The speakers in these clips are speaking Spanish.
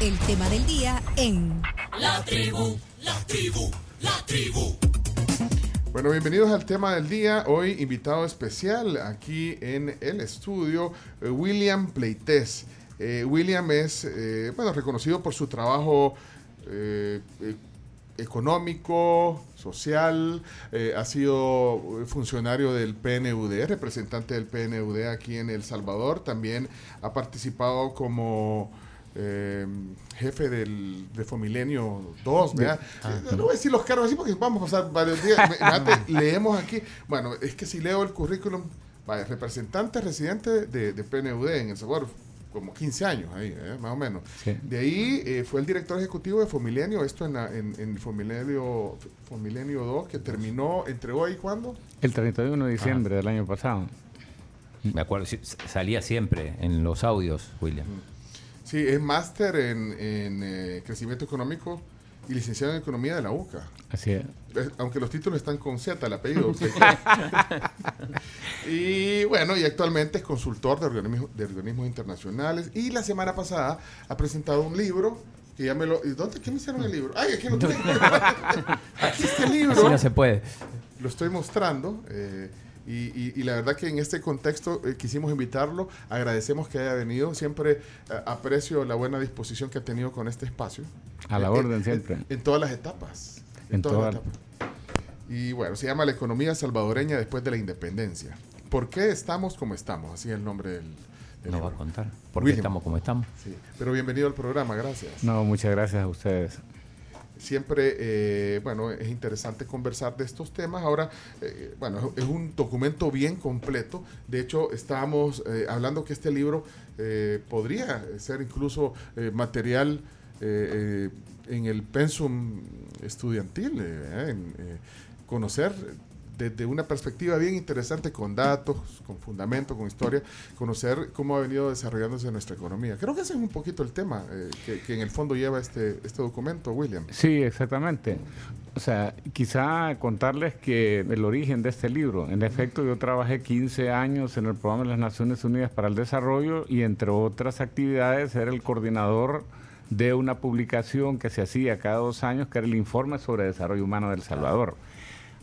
el tema del día en La tribu, la tribu, la tribu. Bueno, bienvenidos al tema del día. Hoy invitado especial aquí en el estudio, eh, William Pleites. Eh, William es, eh, bueno, reconocido por su trabajo eh, económico, social, eh, ha sido funcionario del PNUD, representante del PNUD aquí en El Salvador, también ha participado como eh, jefe del, de Fomilenio 2, ¿verdad? Eh, no voy a decir los cargos así porque vamos a pasar varios días. Leemos aquí, bueno, es que si leo el currículum, vaya, representante residente de, de PNUD en El Salvador, como 15 años ahí, ¿eh? más o menos. Sí. De ahí eh, fue el director ejecutivo de Fomilenio, esto en, la- en, en Fomilenio, Fomilenio 2, que terminó, entregó ahí cuándo? El 31 de diciembre del año pasado. Me acuerdo, salía siempre en los audios, William. Sí, es máster en, en, eh, crecimiento económico y licenciado en economía de la UCA. Así es. Aunque los títulos están con Z, el apellido. y bueno, y actualmente es consultor de organismos, de organismos internacionales. Y la semana pasada ha presentado un libro que ya me lo... ¿y ¿Dónde? ¿Qué me hicieron el libro? ¡Ay, aquí lo tengo! aquí está el libro. Así no se puede. lo estoy mostrando. eh, y, y- y la verdad que en este contexto eh, quisimos invitarlo. Agradecemos que haya venido. Siempre eh, aprecio la buena disposición que ha tenido con este espacio. A la En- orden en- siempre. En, en todas las etapas. En todas las todas. etapas. Y bueno, se llama La economía salvadoreña después de la independencia. ¿Por qué estamos como estamos? Así es el nombre del, del Nos va a libro. contar. ¿Por qué William. estamos como estamos? Sí. Pero bienvenido al programa, gracias. No, muchas gracias a ustedes. Siempre, eh, bueno, es interesante conversar de estos temas. Ahora, eh, bueno, es un documento bien completo. De hecho, estábamos eh, hablando que este libro podría ser incluso material en el pensum estudiantil, conocer desde una perspectiva bien interesante, con datos, con fundamento, con historia, conocer cómo ha venido desarrollándose nuestra economía. Creo que ese es un poquito el tema eh, que, en el fondo lleva este, este documento, William. Sí, exactamente. O sea, quizá contarles que el origen de este libro, en efecto yo trabajé 15 años en el programa de las Naciones Unidas para el Desarrollo y entre otras actividades era el coordinador de una publicación que se hacía cada dos años, que era el Informe sobre Desarrollo Humano del Salvador.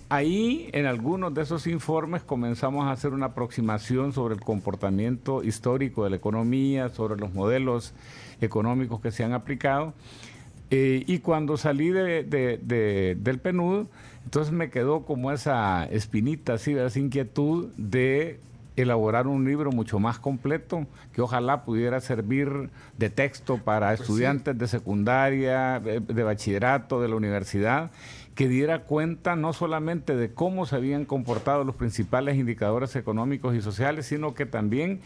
Ahí, en algunos de esos informes, comenzamos a hacer una aproximación sobre el comportamiento histórico de la economía, sobre los modelos económicos que se han aplicado. Eh, y cuando salí de, de- de- del PNUD, entonces me quedó como esa espinita, así, esa inquietud de elaborar un libro mucho más completo que ojalá pudiera servir de texto para Pues sí. estudiantes de secundaria, de, de bachillerato, de la universidad, que diera cuenta no solamente de cómo se habían comportado los principales indicadores económicos y sociales, sino que también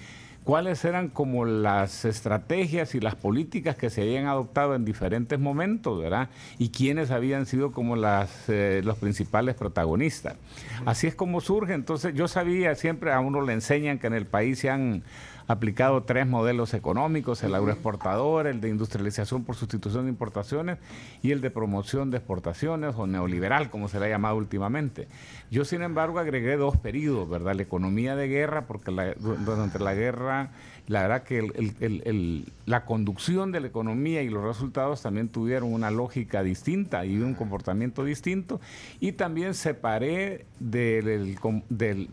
cuáles eran como las estrategias y las políticas que se habían adoptado en diferentes momentos, ¿verdad? Y quiénes habían sido como las, eh, los principales protagonistas. Así es como surge. Entonces, yo sabía, siempre a uno le enseñan que en el país se han aplicado tres modelos económicos, el agroexportador, el de industrialización por sustitución de importaciones y el de promoción de exportaciones o neoliberal, como se le ha llamado últimamente. Yo, sin embargo, agregué dos periodos, ¿verdad? La economía de guerra, porque la- du- durante la guerra, la verdad que la conducción de la economía y los resultados también tuvieron una lógica distinta y un comportamiento distinto. Y también separé de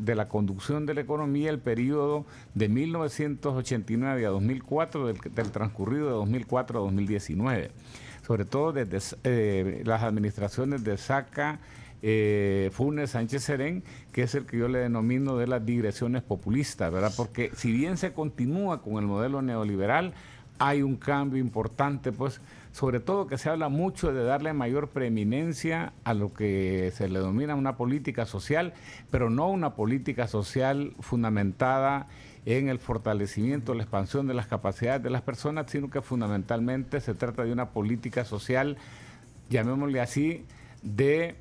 la conducción de la economía el periodo de 1989 a 2004, del, del transcurrido de 2004 a 2019. Sobre todo desde eh, las administraciones de SACA, eh, Funes Sánchez Serén, que es el que yo le denomino de las digresiones populistas, ¿verdad? Porque si bien se continúa con el modelo neoliberal, hay un cambio importante, pues, sobre todo que se habla mucho de darle mayor preeminencia a lo que se le denomina una política social, pero no una política social fundamentada en el fortalecimiento, la expansión de las capacidades de las personas, sino que fundamentalmente se trata de una política social, llamémosle así, de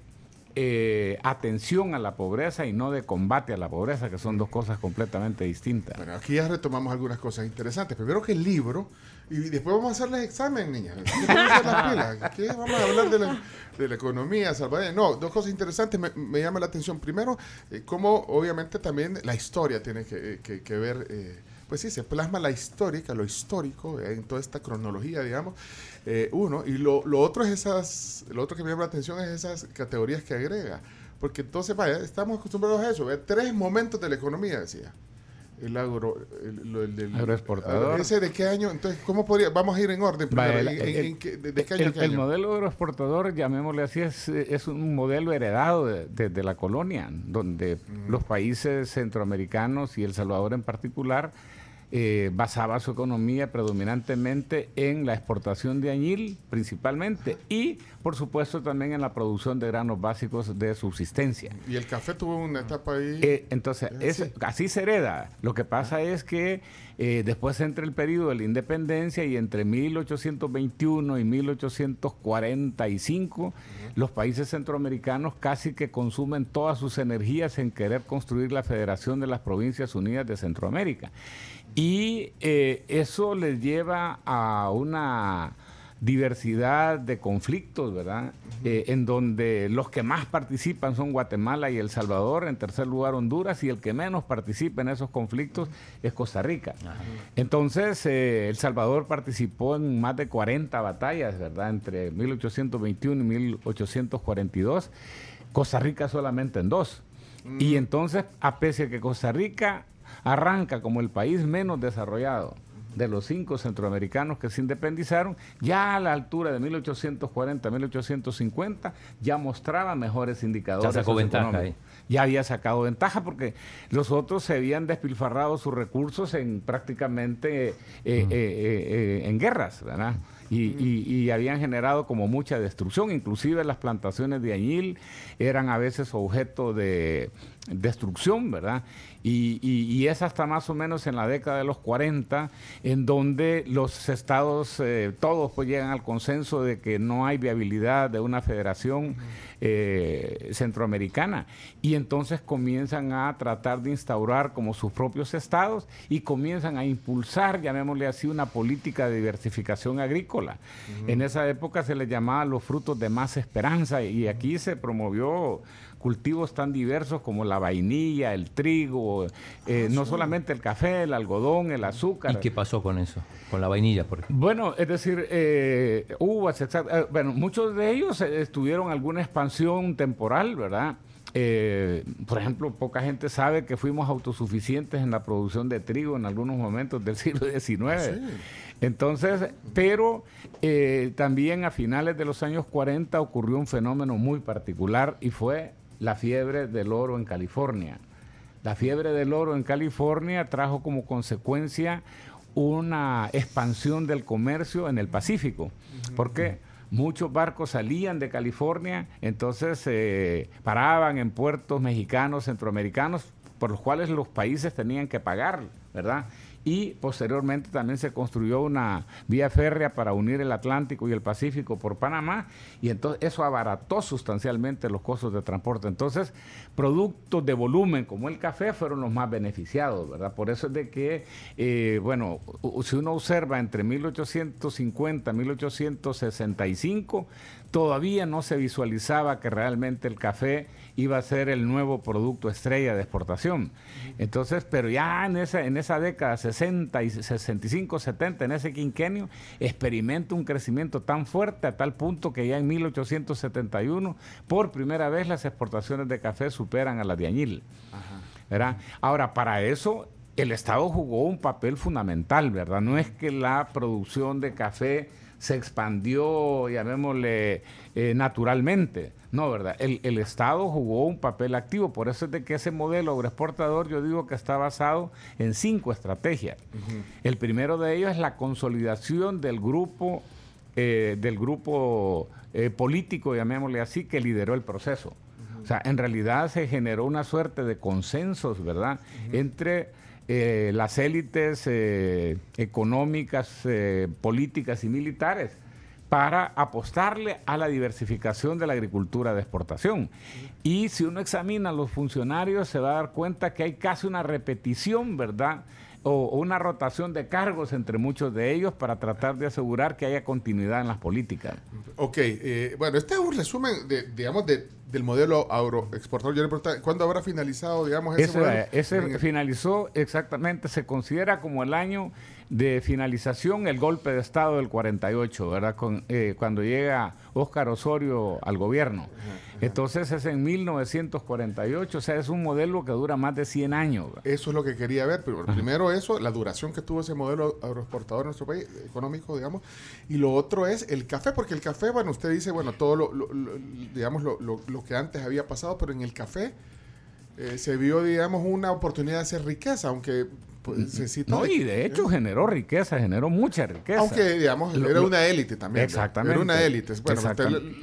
eh, atención a la pobreza y no de combate a la pobreza, que son dos cosas completamente distintas. Bueno, aquí ya retomamos algunas cosas interesantes. Primero que el libro, y después vamos a hacerles examen, niñas. ¿Qué vamos a. Vamos a hablar de la, de la economía salvadoreña. No, dos cosas interesantes me, me llama la atención. Primero, eh, cómo obviamente también la historia tiene que, que- que ver, eh, pues sí, se plasma la histórica, lo histórico eh, en toda esta cronología, digamos, eh, uno, y lo, lo, otro es esas, lo otro que me llama la atención es esas categorías que agrega, porque entonces, vaya, estamos acostumbrados a eso, tres momentos de la economía, decía. El agro el, el, el agroexportador. Ese de qué año entonces cómo podría vamos a ir en orden primero, el, ¿En, en, qué, de, qué año, el, qué año? modelo agroexportador llamémosle así es, es un modelo heredado de, de, de la colonia donde mm. los países centroamericanos y el Salvador en particular eh, basaba su economía predominantemente en la exportación de añil principalmente y por supuesto también en la producción de granos básicos de subsistencia. Y el café tuvo una etapa ahí. Eh, entonces, es, así se hereda. Lo que pasa es que eh, después entra el periodo de la independencia y entre 1821 y 1845 uh -huh. los países centroamericanos casi que consumen todas sus energías en querer construir la Federación de las Provincias Unidas de Centroamérica. Y eh, eso les lleva a una diversidad de conflictos, ¿verdad? Uh -huh. eh, en donde los que más participan son Guatemala y El Salvador, en tercer lugar Honduras, y el que menos participa en esos conflictos es Costa Rica. Uh -huh. Entonces, eh, El Salvador participó en más de 40 batallas, ¿verdad? Entre 1821 y 1842, Costa Rica solamente en dos. Uh -huh. Y entonces, a pesar que Costa Rica arranca como el país menos desarrollado, de los cinco centroamericanos que se independizaron, ya a la altura de 1840, 1850, ya mostraba mejores indicadores. Ya sacó ventaja ahí. Ya había sacado ventaja porque los otros se habían despilfarrado sus recursos en prácticamente eh, eh, eh, en guerras, ¿verdad? Y, y, y, habían generado como mucha destrucción, inclusive las plantaciones de añil eran a veces objeto de destrucción, ¿verdad? Y, es hasta más o menos en la década de los 40 en donde los estados, eh, todos pues llegan al consenso de que no hay viabilidad de una federación eh, centroamericana y entonces comienzan a tratar de instaurar como sus propios estados y comienzan a impulsar, llamémosle así, una política de diversificación agrícola. Uh -huh. En esa época se les llamaba los frutos de más esperanza y aquí se promovió cultivos tan diversos como la vainilla, el trigo, eh, no solamente el café, el algodón, el azúcar. ¿Y qué pasó con eso? Con la vainilla, por ejemplo. Bueno, es decir, eh, uvas, eh, bueno, muchos de ellos tuvieron alguna expansión temporal, ¿verdad? Eh, por ejemplo, poca gente sabe que fuimos autosuficientes en la producción de trigo en algunos momentos del siglo XIX. Sí. Entonces, pero eh, también a finales de los años 40 ocurrió un fenómeno muy particular y fue la fiebre del oro en California. La fiebre del oro en California trajo como consecuencia una expansión del comercio en el Pacífico. Uh -huh. ¿Por qué? Muchos barcos salían de California, entonces eh, paraban en puertos mexicanos, centroamericanos, por los cuales los países tenían que pagar, ¿verdad? Y posteriormente también se construyó una vía férrea para unir el Atlántico y el Pacífico por Panamá y entonces eso abarató sustancialmente los costos de transporte. Entonces, productos de volumen como el café fueron los más beneficiados, ¿verdad? Por eso es de que, eh, bueno, si uno observa entre 1850 y 1865, todavía no se visualizaba que realmente el café iba a ser el nuevo producto estrella de exportación. Entonces, pero ya en esa, en esa década, 60 y 65, 70, en ese quinquenio, experimenta un crecimiento tan fuerte a tal punto que ya en 1871, por primera vez las exportaciones de café superan a las de añil. ¿verdad? Ahora, para eso el Estado jugó un papel fundamental, ¿verdad? No es que la producción de café se expandió, llamémosle, eh, naturalmente. No, ¿verdad? El, el, Estado jugó un papel activo. Por eso es de que ese modelo agroexportador yo digo que está basado en cinco estrategias. Uh -huh. El primero de ellos es la consolidación del grupo, eh, del grupo eh, político, llamémosle así, que lideró el proceso. Uh -huh. O sea, en realidad se generó una suerte de consensos, ¿verdad? Uh -huh. Entre eh, las élites eh, económicas, políticas y militares para apostarle a la diversificación de la agricultura de exportación. Y si uno examina a los funcionarios, se va a dar cuenta que hay casi una repetición, ¿verdad? O, una rotación de cargos entre muchos de ellos para tratar de asegurar que haya continuidad en las políticas. Ok, eh, bueno, este es un resumen, de, digamos, de del modelo agroexportador. Yo le preguntaba, ¿cuándo habrá finalizado, digamos, ese, Ese, modelo? ese finalizó exactamente, se considera como el año de finalización el golpe de Estado del 48, ¿verdad? Con, eh, cuando llega Óscar Osorio al gobierno. Entonces es en 1948, o sea, es un modelo que dura más de 100 años. ¿verdad? Eso es lo que quería ver. Pero primero eso, la duración que tuvo ese modelo agroexportador en nuestro país, económico, digamos. Y lo otro es el café, porque el café, bueno, usted dice, bueno, todo lo, lo- lo- digamos, lo, lo- lo que antes había pasado, pero en el café eh, se vio, digamos, una oportunidad de hacer riqueza, aunque pues, se cita... No, y de hecho generó riqueza, generó mucha riqueza. Aunque, digamos, Lo- era lo- una élite también. ¿verdad? Exactamente. Era una élite. Bueno,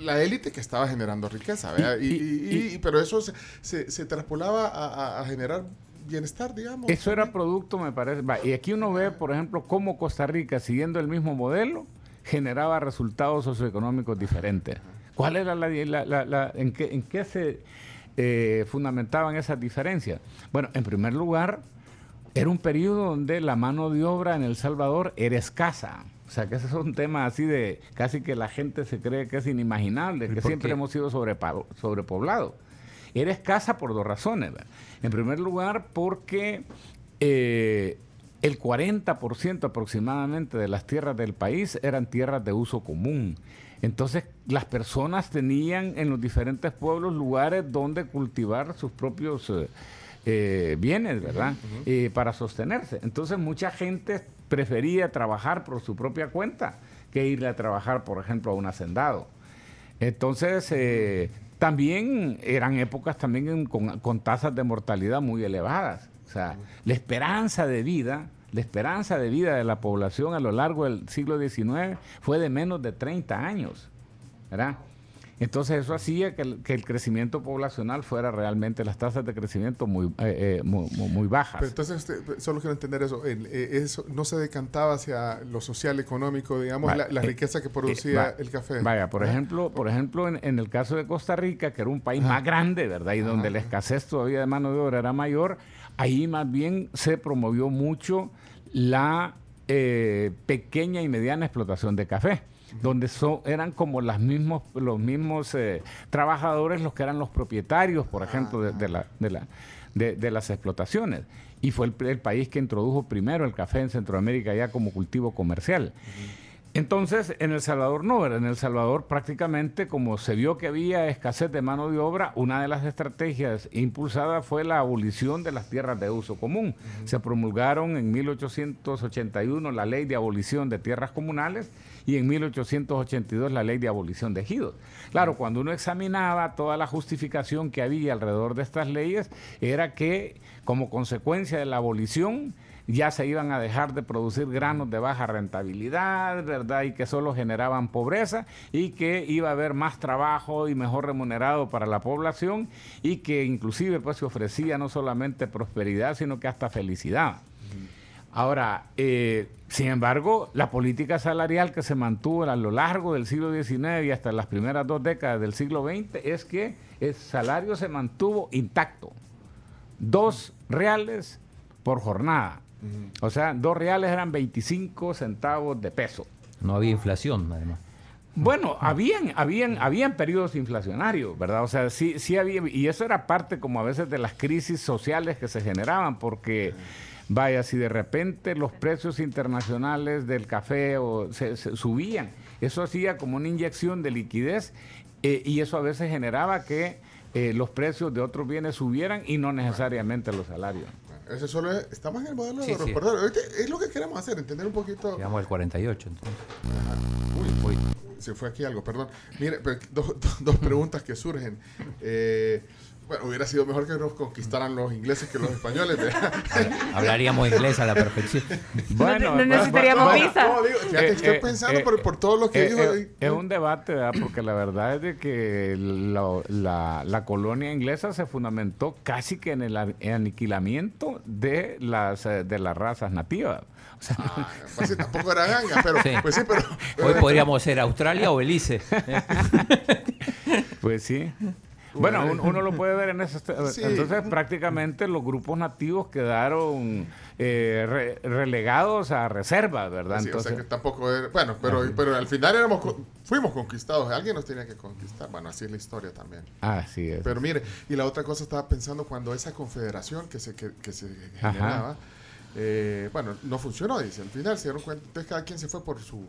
la élite que estaba generando riqueza, ¿verdad? Y, Y- y- pero eso se, se, se traspolaba a, a- a generar bienestar, digamos. Eso era producto, me parece. va, y aquí uno ve, por ejemplo, cómo Costa Rica, siguiendo el mismo modelo, generaba resultados socioeconómicos diferentes. ¿Cuál era la, la- la- la- en, qué, en qué se eh, fundamentaban esas diferencias? Bueno, en primer lugar, era un periodo donde la mano de obra en El Salvador era escasa. O sea, que ese es un tema así de casi que la gente se cree que es inimaginable, que siempre qué? hemos sido sobrepoblados. Era escasa por dos razones. ¿verdad? En primer lugar, porque eh, el 40% aproximadamente de las tierras del país eran tierras de uso común. Entonces, las personas tenían en los diferentes pueblos lugares donde cultivar sus propios eh, eh, bienes, ¿verdad? Eh, para sostenerse. Entonces, mucha gente prefería trabajar por su propia cuenta que irle a trabajar, por ejemplo, a un hacendado. Entonces, eh, también eran épocas también en- con, con tasas de mortalidad muy elevadas. O sea, la esperanza de vida, la esperanza de vida de la población a lo largo del siglo XIX fue de menos de 30 años, ¿verdad? Entonces eso hacía que el, que el crecimiento poblacional fuera realmente las tasas de crecimiento muy, eh, eh, muy, bajas. Pero entonces, usted- solo quiero entender eso. el- eh, eso no se decantaba hacia lo social, económico, digamos, la, la eh, riqueza que producía va- el café. Vaya, por ejemplo, por ejemplo, en, en el caso de Costa Rica, que era un país más grande, ¿verdad? Y donde la escasez todavía de mano de obra era mayor, ahí más bien se promovió mucho la pequeña y mediana explotación de café donde eran como las mismos, los mismos eh, trabajadores los que eran los propietarios, por ejemplo, de, de la- de la- de- de las explotaciones. Y fue el, el país que introdujo primero el café en Centroamérica ya como cultivo comercial. Entonces, en El Salvador no, ¿verdad? en El Salvador prácticamente como se vio que había escasez de mano de obra, una de las estrategias impulsadas fue la abolición de las tierras de uso común. Se promulgaron en 1881 la ley de abolición de tierras comunales y en 1882 la ley de abolición de ejidos. Claro, cuando uno examinaba toda la justificación que había alrededor de estas leyes, era que como consecuencia de la abolición, ya se iban a dejar de producir granos de baja rentabilidad, ¿verdad? Y que solo generaban pobreza y que iba a haber más trabajo y mejor remunerado para la población y que inclusive pues se ofrecía no solamente prosperidad, sino que hasta felicidad. Ahora, eh, sin embargo, la política salarial que se mantuvo a lo largo del siglo XIX y hasta las primeras dos décadas del siglo XX es que el salario se mantuvo intacto. Dos reales por jornada. O sea, dos reales eran 25 centavos de peso. No había inflación, además. Bueno, habían, habían, habían periodos inflacionarios, ¿verdad? O sea, sí, sí había, y eso era parte como a veces de las crisis sociales que se generaban, porque vaya, si de repente los precios internacionales del café o se, se subían, eso hacía como una inyección de liquidez eh, y eso a veces generaba que eh, los precios de otros bienes subieran y no necesariamente los salarios. Ese solo es, estamos en el modelo Sí, de sí. agroexportador. Ahorita Es lo que queremos hacer, entender un poquito. Llegamos al 48, entonces. Uy, uy, se fue aquí algo, perdón. Mire, pero dos, dos- dos preguntas que surgen. Eh, bueno, hubiera sido mejor que nos conquistaran los ingleses que los españoles. Hablaríamos inglés a la perfección. no va- necesitaríamos visa. No, digo, fíjate, Eh, estoy eh, pensando eh, por, por todo lo que eh, dijo. eh, es un debate, ¿verdad? Porque la verdad es de que la, la- la colonia inglesa se fundamentó casi que en el aniquilamiento de las, de las razas nativas. O sea, Ah, pues sí, tampoco era ganga, pero Sí. pues sí, pero Hoy podríamos ser Australia o Belice. pues sí. Bueno, un- uno lo puede ver en ese... Sí. Entonces, prácticamente los grupos nativos quedaron eh, re- relegados a reserva, ¿verdad? Sí, o Entonces, sea que tampoco era- bueno, pero, pero al final éramos, fuimos conquistados, alguien nos tenía que conquistar. Bueno, así es la historia también. Así es. Pero mire, y la otra cosa estaba pensando cuando esa confederación que se, que, que se generaba, eh, bueno, no funcionó, dice. Al final se dieron cuenta, entonces cada quien se fue por su...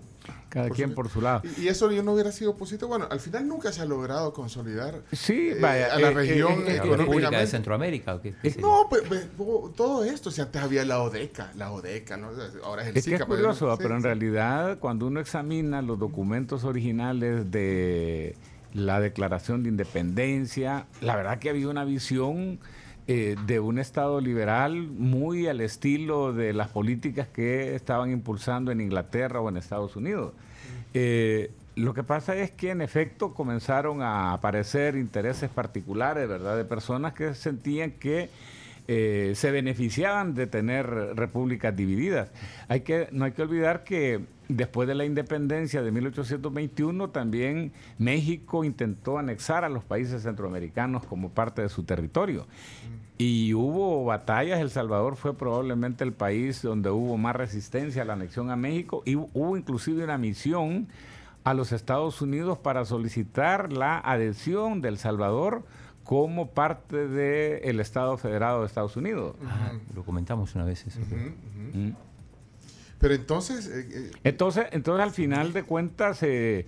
Cada quien por su lado. Y, y eso yo no hubiera sido positivo. Bueno, al final nunca se ha logrado consolidar Sí, eh, vaya, a la eh, región eh, eh, ¿La República de. Centroamérica o qué? qué sería? No, pues, pues, todo- esto, si antes había la ODECA, la ODECA, ¿no? ahora es el Es que es pues, curioso, ¿no? pero en sí. realidad cuando uno examina los documentos originales de la Declaración de Independencia, la verdad que había una visión eh, de un Estado liberal muy al estilo de las políticas que estaban impulsando en Inglaterra o en Estados Unidos. Eh, lo que pasa es que en efecto comenzaron a aparecer intereses particulares, ¿verdad? De personas que sentían que eh, se beneficiaban de tener repúblicas divididas. Hay que, no hay que olvidar que después de la independencia de 1821 también México intentó anexar a los países centroamericanos como parte de su territorio. Y hubo batallas, El Salvador fue probablemente el país donde hubo más resistencia a la anexión a México y hubo inclusive una misión a los Estados Unidos para solicitar la adhesión de El Salvador como parte del Estado Federado de Estados Unidos. Ah, lo comentamos una vez eso. Mm. Pero entonces, eh, eh, Entonces, entonces al final de cuentas, eh,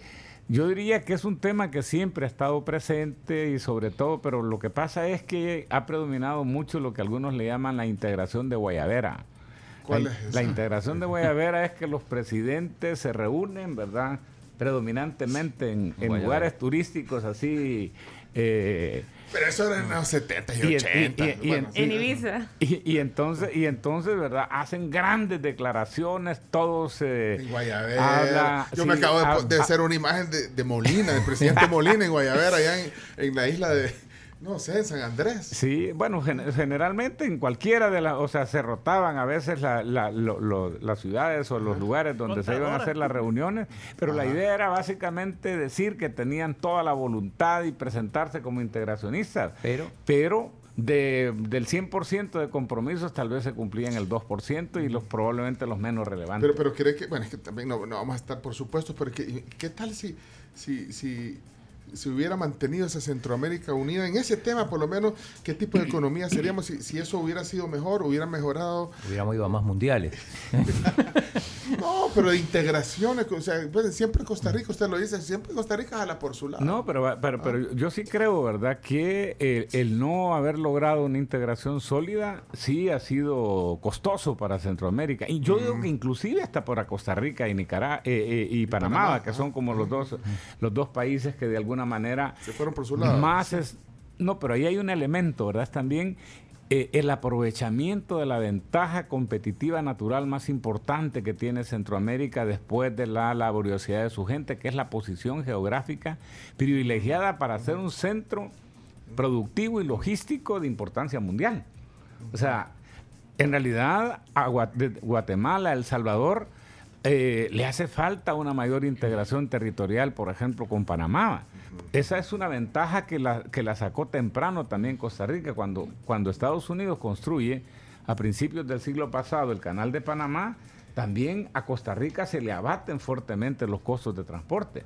yo diría que es un tema que siempre ha estado presente y sobre todo, pero lo que pasa es que ha predominado mucho lo que algunos le llaman la integración de Guayavera. ¿Cuál la, es esa? la integración de Guayavera es que los presidentes se reúnen, ¿verdad? Predominantemente en, lugares turísticos así. Eh, pero eso era en los 70 y Y en- 80. y- y- y bueno, en- sí. En Ibiza. y, y entonces, y entonces, ¿verdad? Hacen grandes declaraciones, todos eh, En Guayavera. habla- Yo sí, me acabo de, hacer una imagen de, de Molina, del presidente Molina en Guayavera, allá en, en la isla de, no sé, en San Andrés. Sí, bueno, gen- generalmente en cualquiera de las, o sea, se rotaban a veces la- la- lo- lo- las ciudades o los lugares donde se iban a hacer las reuniones, pero la idea era básicamente decir que tenían toda la voluntad y presentarse como integracionistas, Pero pero de, del 100% de compromisos tal vez se cumplían el 2% y los probablemente los menos relevantes. Pero, pero cree que, bueno, es que también no, no vamos a estar, por supuesto, pero que- ¿qué tal si, si, si, si hubiera mantenido esa Centroamérica unida en ese tema, por lo menos, qué tipo de economía seríamos? Si, si eso hubiera sido mejor, hubiera mejorado. hubiéramos ido a más mundiales. No, pero de integraciones, o sea, pues, siempre Costa Rica, usted lo dice, siempre Costa Rica jala por su lado. No, pero, va- pero, pero yo sí creo, ¿verdad?, que eh, el no haber logrado una integración sólida sí ha sido costoso para Centroamérica. Y yo digo que inclusive hasta para Costa Rica y Nicaragua y Panamá, Panamá, que son como los dos, los dos países que de alguna manera Se fueron por su lado. más es... No, pero ahí hay un elemento, ¿verdad? Es también eh, el aprovechamiento de la ventaja competitiva natural más importante que tiene Centroamérica después de la laboriosidad de su gente, que es la posición geográfica privilegiada para ser un centro productivo y logístico de importancia mundial. O sea, en realidad a Guatemala, El Salvador, eh, le hace falta una mayor integración territorial, por ejemplo, con Panamá. Esa es una ventaja que la, que la sacó temprano también Costa Rica, cuando, cuando Estados Unidos construye a principios del siglo pasado el canal de Panamá, también a Costa Rica se le abaten fuertemente los costos de transporte.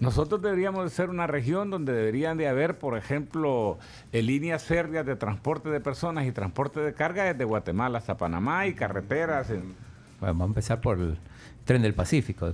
Nosotros deberíamos de ser una región donde deberían de haber, por ejemplo, eh, líneas férreas de transporte de personas y transporte de carga desde Guatemala hasta Panamá y carreteras. en- Bueno, vamos a empezar por el tren del Pacífico.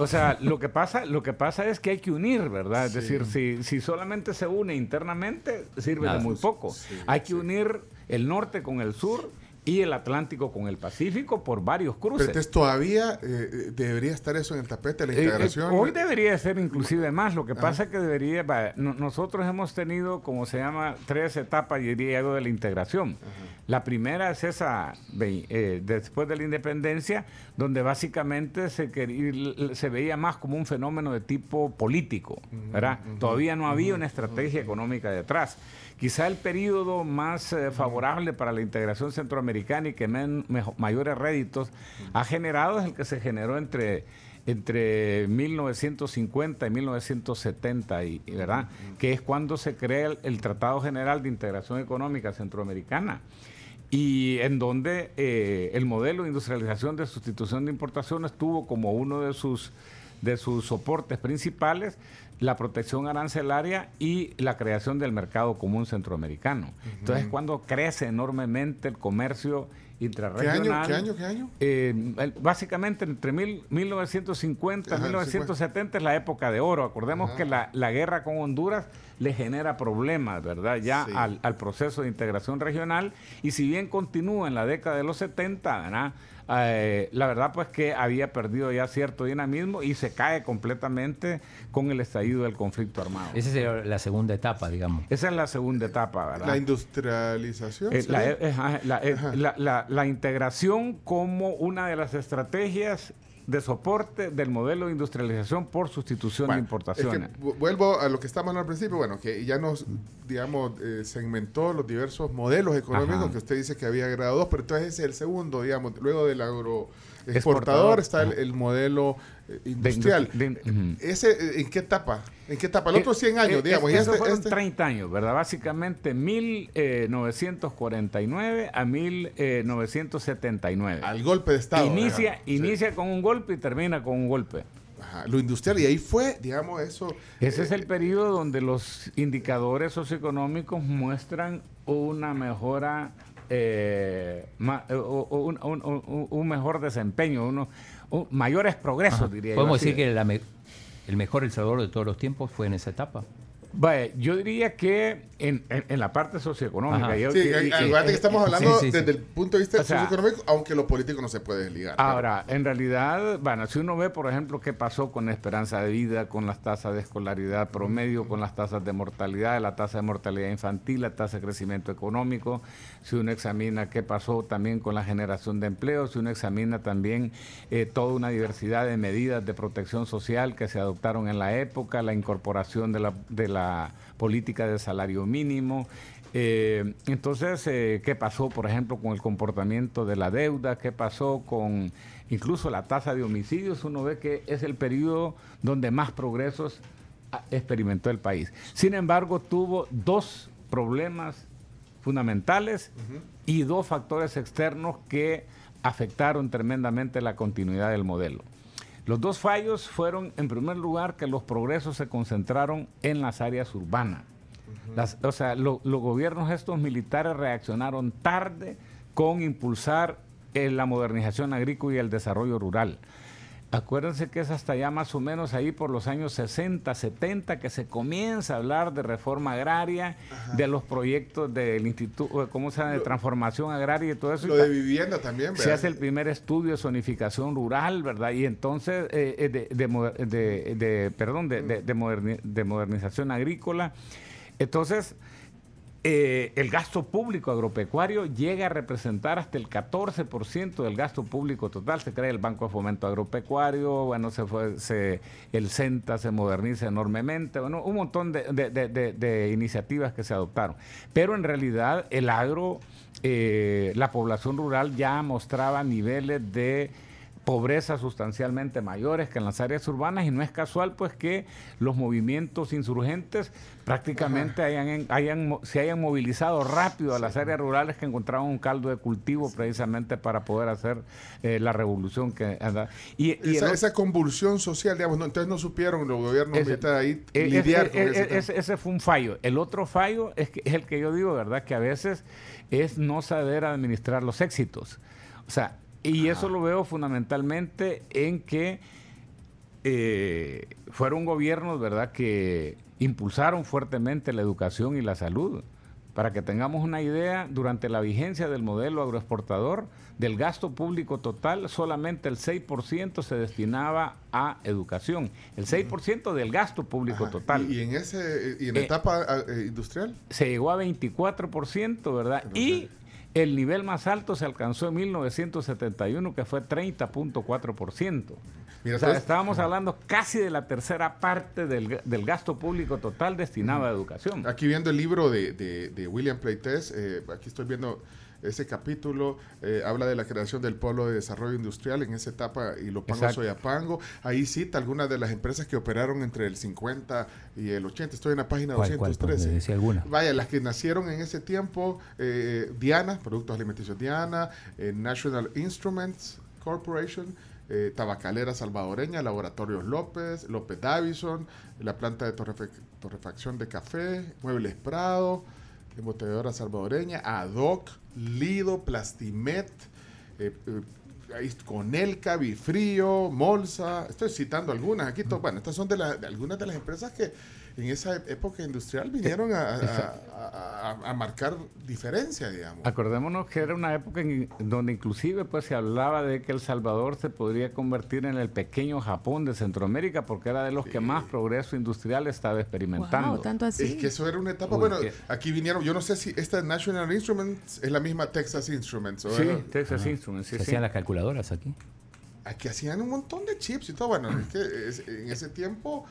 O sea, lo que pasa, lo que pasa es que hay que unir, ¿verdad? Es Sí. decir, si, si solamente se une internamente, sirve Nada. de muy poco. Sí, hay que unir el norte con el sur y el Atlántico con el Pacífico por varios Pero cruces. entonces todavía eh, eh, debería estar eso en el tapete, la Eh, eh, integración. hoy debería ser inclusive más. Lo que pasa es que debería. va, no- nosotros hemos tenido, como se llama, tres etapas, diría yo, de la integración. La primera es esa, después de la independencia, donde básicamente se, quería- se veía más como un fenómeno de tipo político. ¿verdad? Todavía no había una estrategia económica detrás. Quizá el periodo más eh, favorable para la integración centroamericana y que men- mayores réditos ha generado es el que se generó entre entre 1950 y 1970, y, ¿verdad? Que es cuando se crea el, el Tratado General de Integración Económica Centroamericana y en donde eh, el modelo de industrialización de sustitución de importaciones tuvo como uno de sus, de sus soportes principales la protección arancelaria y la creación del mercado común centroamericano. Entonces, cuando crece enormemente el comercio ¿Qué intrarregional. año? ¿Qué año? ¿Qué año? Eh, básicamente entre mil- 1950 y Ajá, 1970 es la época de oro. Acordemos Ajá. que la, la guerra con Honduras le genera problemas, ¿verdad? Ya Sí. al, al proceso de integración regional. Y si bien continúa en la década de los 70, ¿verdad? Eh, la verdad pues que había perdido ya cierto dinamismo y se cae completamente con el estallido del conflicto armado. Esa es la segunda etapa, digamos. Esa es la segunda etapa, ¿verdad? La industrialización. Eh, la, eh, eh, la- la- la integración como una de las estrategias de soporte del modelo de industrialización por sustitución Bueno, de importaciones. es que vu- vuelvo a lo que estábamos al principio, bueno, que ya nos, digamos, eh, segmentó los diversos modelos económicos Ajá. que usted dice que había agregado dos, pero entonces ese es el segundo, digamos, luego del agroexportador Exportador, está el, modelo eh, industrial. industri- de- ujú. ¿Ese eh, en qué etapa? ¿En qué etapa? El otro 100 años, Eh, digamos. eh, y esos este- fueron este- 30 años, ¿verdad? Básicamente 1949 a 1979. al golpe de Estado. inicia digamos. Sí. inicia con un golpe y termina con un golpe. Ajá, lo industrial, y ahí fue, digamos, eso. Ese eh, es el periodo donde los indicadores socioeconómicos muestran una mejora, eh, ma- o- un, un- un- un mejor desempeño, unos un- mayores progresos, diría yo. Podemos decir que la me- el mejor El Salvador de todos los tiempos fue en esa etapa. Vaya, yo diría que en, en- en la parte socioeconómica. Yo- Sí, y- que estamos hablando sí, sí, sí. desde el punto de vista O sea, socioeconómico, aunque lo político no se puede desligar. claro. Ahora, en realidad, bueno, si uno ve, por ejemplo, qué pasó con la esperanza de vida, con las tasas de escolaridad promedio, con las tasas de mortalidad, la tasa de mortalidad infantil, la tasa de crecimiento económico, si uno examina qué pasó también con la generación de empleo, si uno examina también eh, toda una diversidad de medidas de protección social que se adoptaron en la época, la incorporación de la, de la política de salario mínimo, eh, entonces, eh, ¿qué pasó, por ejemplo, con el comportamiento de la deuda? ¿Qué pasó con incluso la tasa de homicidios? Uno ve que es el periodo donde más progresos experimentó el país. Sin embargo, tuvo dos problemas fundamentales y dos factores externos que afectaron tremendamente la continuidad del modelo. Los dos fallos fueron, en primer lugar, que los progresos se concentraron en las áreas urbanas. Las- o sea, lo- los gobiernos estos militares reaccionaron tarde con impulsar eh, la modernización agrícola y el desarrollo rural. Acuérdense que es hasta ya más o menos ahí por los años 60, 70 que se comienza a hablar de reforma agraria, de los proyectos del instituto, ¿cómo se llama? De transformación agraria y todo eso. Lo de vivienda también, se ¿verdad? hace el primer estudio de zonificación rural, ¿verdad? Y entonces, eh, eh, de, de de- de- perdón, de, de- de moderni- de modernización agrícola. Entonces, eh, el gasto público agropecuario llega a representar hasta el 14% del gasto público total. Se crea el Banco de Fomento Agropecuario, bueno, se fue, se, el CENTA se moderniza enormemente, bueno, un montón de, iniciativas que se adoptaron. Pero en realidad el agro, eh, la población rural ya mostraba niveles de pobreza sustancialmente mayores que en las áreas urbanas y no es casual pues que los movimientos insurgentes prácticamente hayan, hayan se hayan movilizado rápido a las áreas rurales que encontraban un caldo de cultivo precisamente para poder hacer eh, la revolución que anda. Y, esa, convulsión social, digamos, no, entonces no supieron los gobiernos Ese- ahí lidiar ese, con eh, ese eh, tema. ese- ese fue un fallo. El otro fallo es, que, es el que yo digo, ¿verdad? Que a veces es no saber administrar los éxitos. O sea, y eso lo veo fundamentalmente en que eh, fueron gobiernos, ¿verdad?, que impulsaron fuertemente la educación y la salud. Para que tengamos una idea, durante la vigencia del modelo agroexportador, del gasto público total, solamente el 6% se destinaba a educación. El 6% del gasto público Ajá. total. Y, en ese y en Eh, etapa eh, industrial, se llegó a 24%, ¿verdad? Y el nivel más alto se alcanzó en 1971, que fue 30.4%. Mira, o sea, estábamos hablando casi de la tercera parte del, del gasto público total destinado a educación. aquí viendo el libro de, de- de William Playtest, eh, aquí estoy viendo ese capítulo eh, habla de la creación del polo de desarrollo industrial en esa etapa y lo pango Exacto. Soyapango. Ahí cita algunas de las empresas que operaron entre el 50 y el 80. Estoy en la página ¿Cuál, cuál? 213. Pues, decía alguna. Vaya, las que nacieron en ese tiempo, eh, Diana, Productos Alimenticios Diana, eh, National Instruments Corporation, eh, Tabacalera Salvadoreña, Laboratorios López, López Davison, la planta de torrefac- torrefacción de café, Muebles Prado, Embotelladora Salvadoreña, Adoc, Lido, Plastimet, eh, eh, Conelca, Bifrío, Molsa, estoy citando algunas aquí, bueno, estas son de, la- de algunas de las empresas que en esa época industrial vinieron a, a- a- a- a marcar diferencia, digamos. Acordémonos que era una época en donde inclusive pues se hablaba de que El Salvador se podría convertir en el pequeño Japón de Centroamérica porque era de los que más progreso industrial estaba experimentando. Wow, tanto así. Es que eso era una etapa, Uy, bueno, qué- aquí vinieron, yo no sé si esta National Instruments es la misma Texas Instruments, ¿o Sí, era? Texas Instruments, sí, ¿Se sí. hacían las calculadoras aquí? Aquí hacían un montón de chips y todo, bueno, es que es- en ese tiempo po-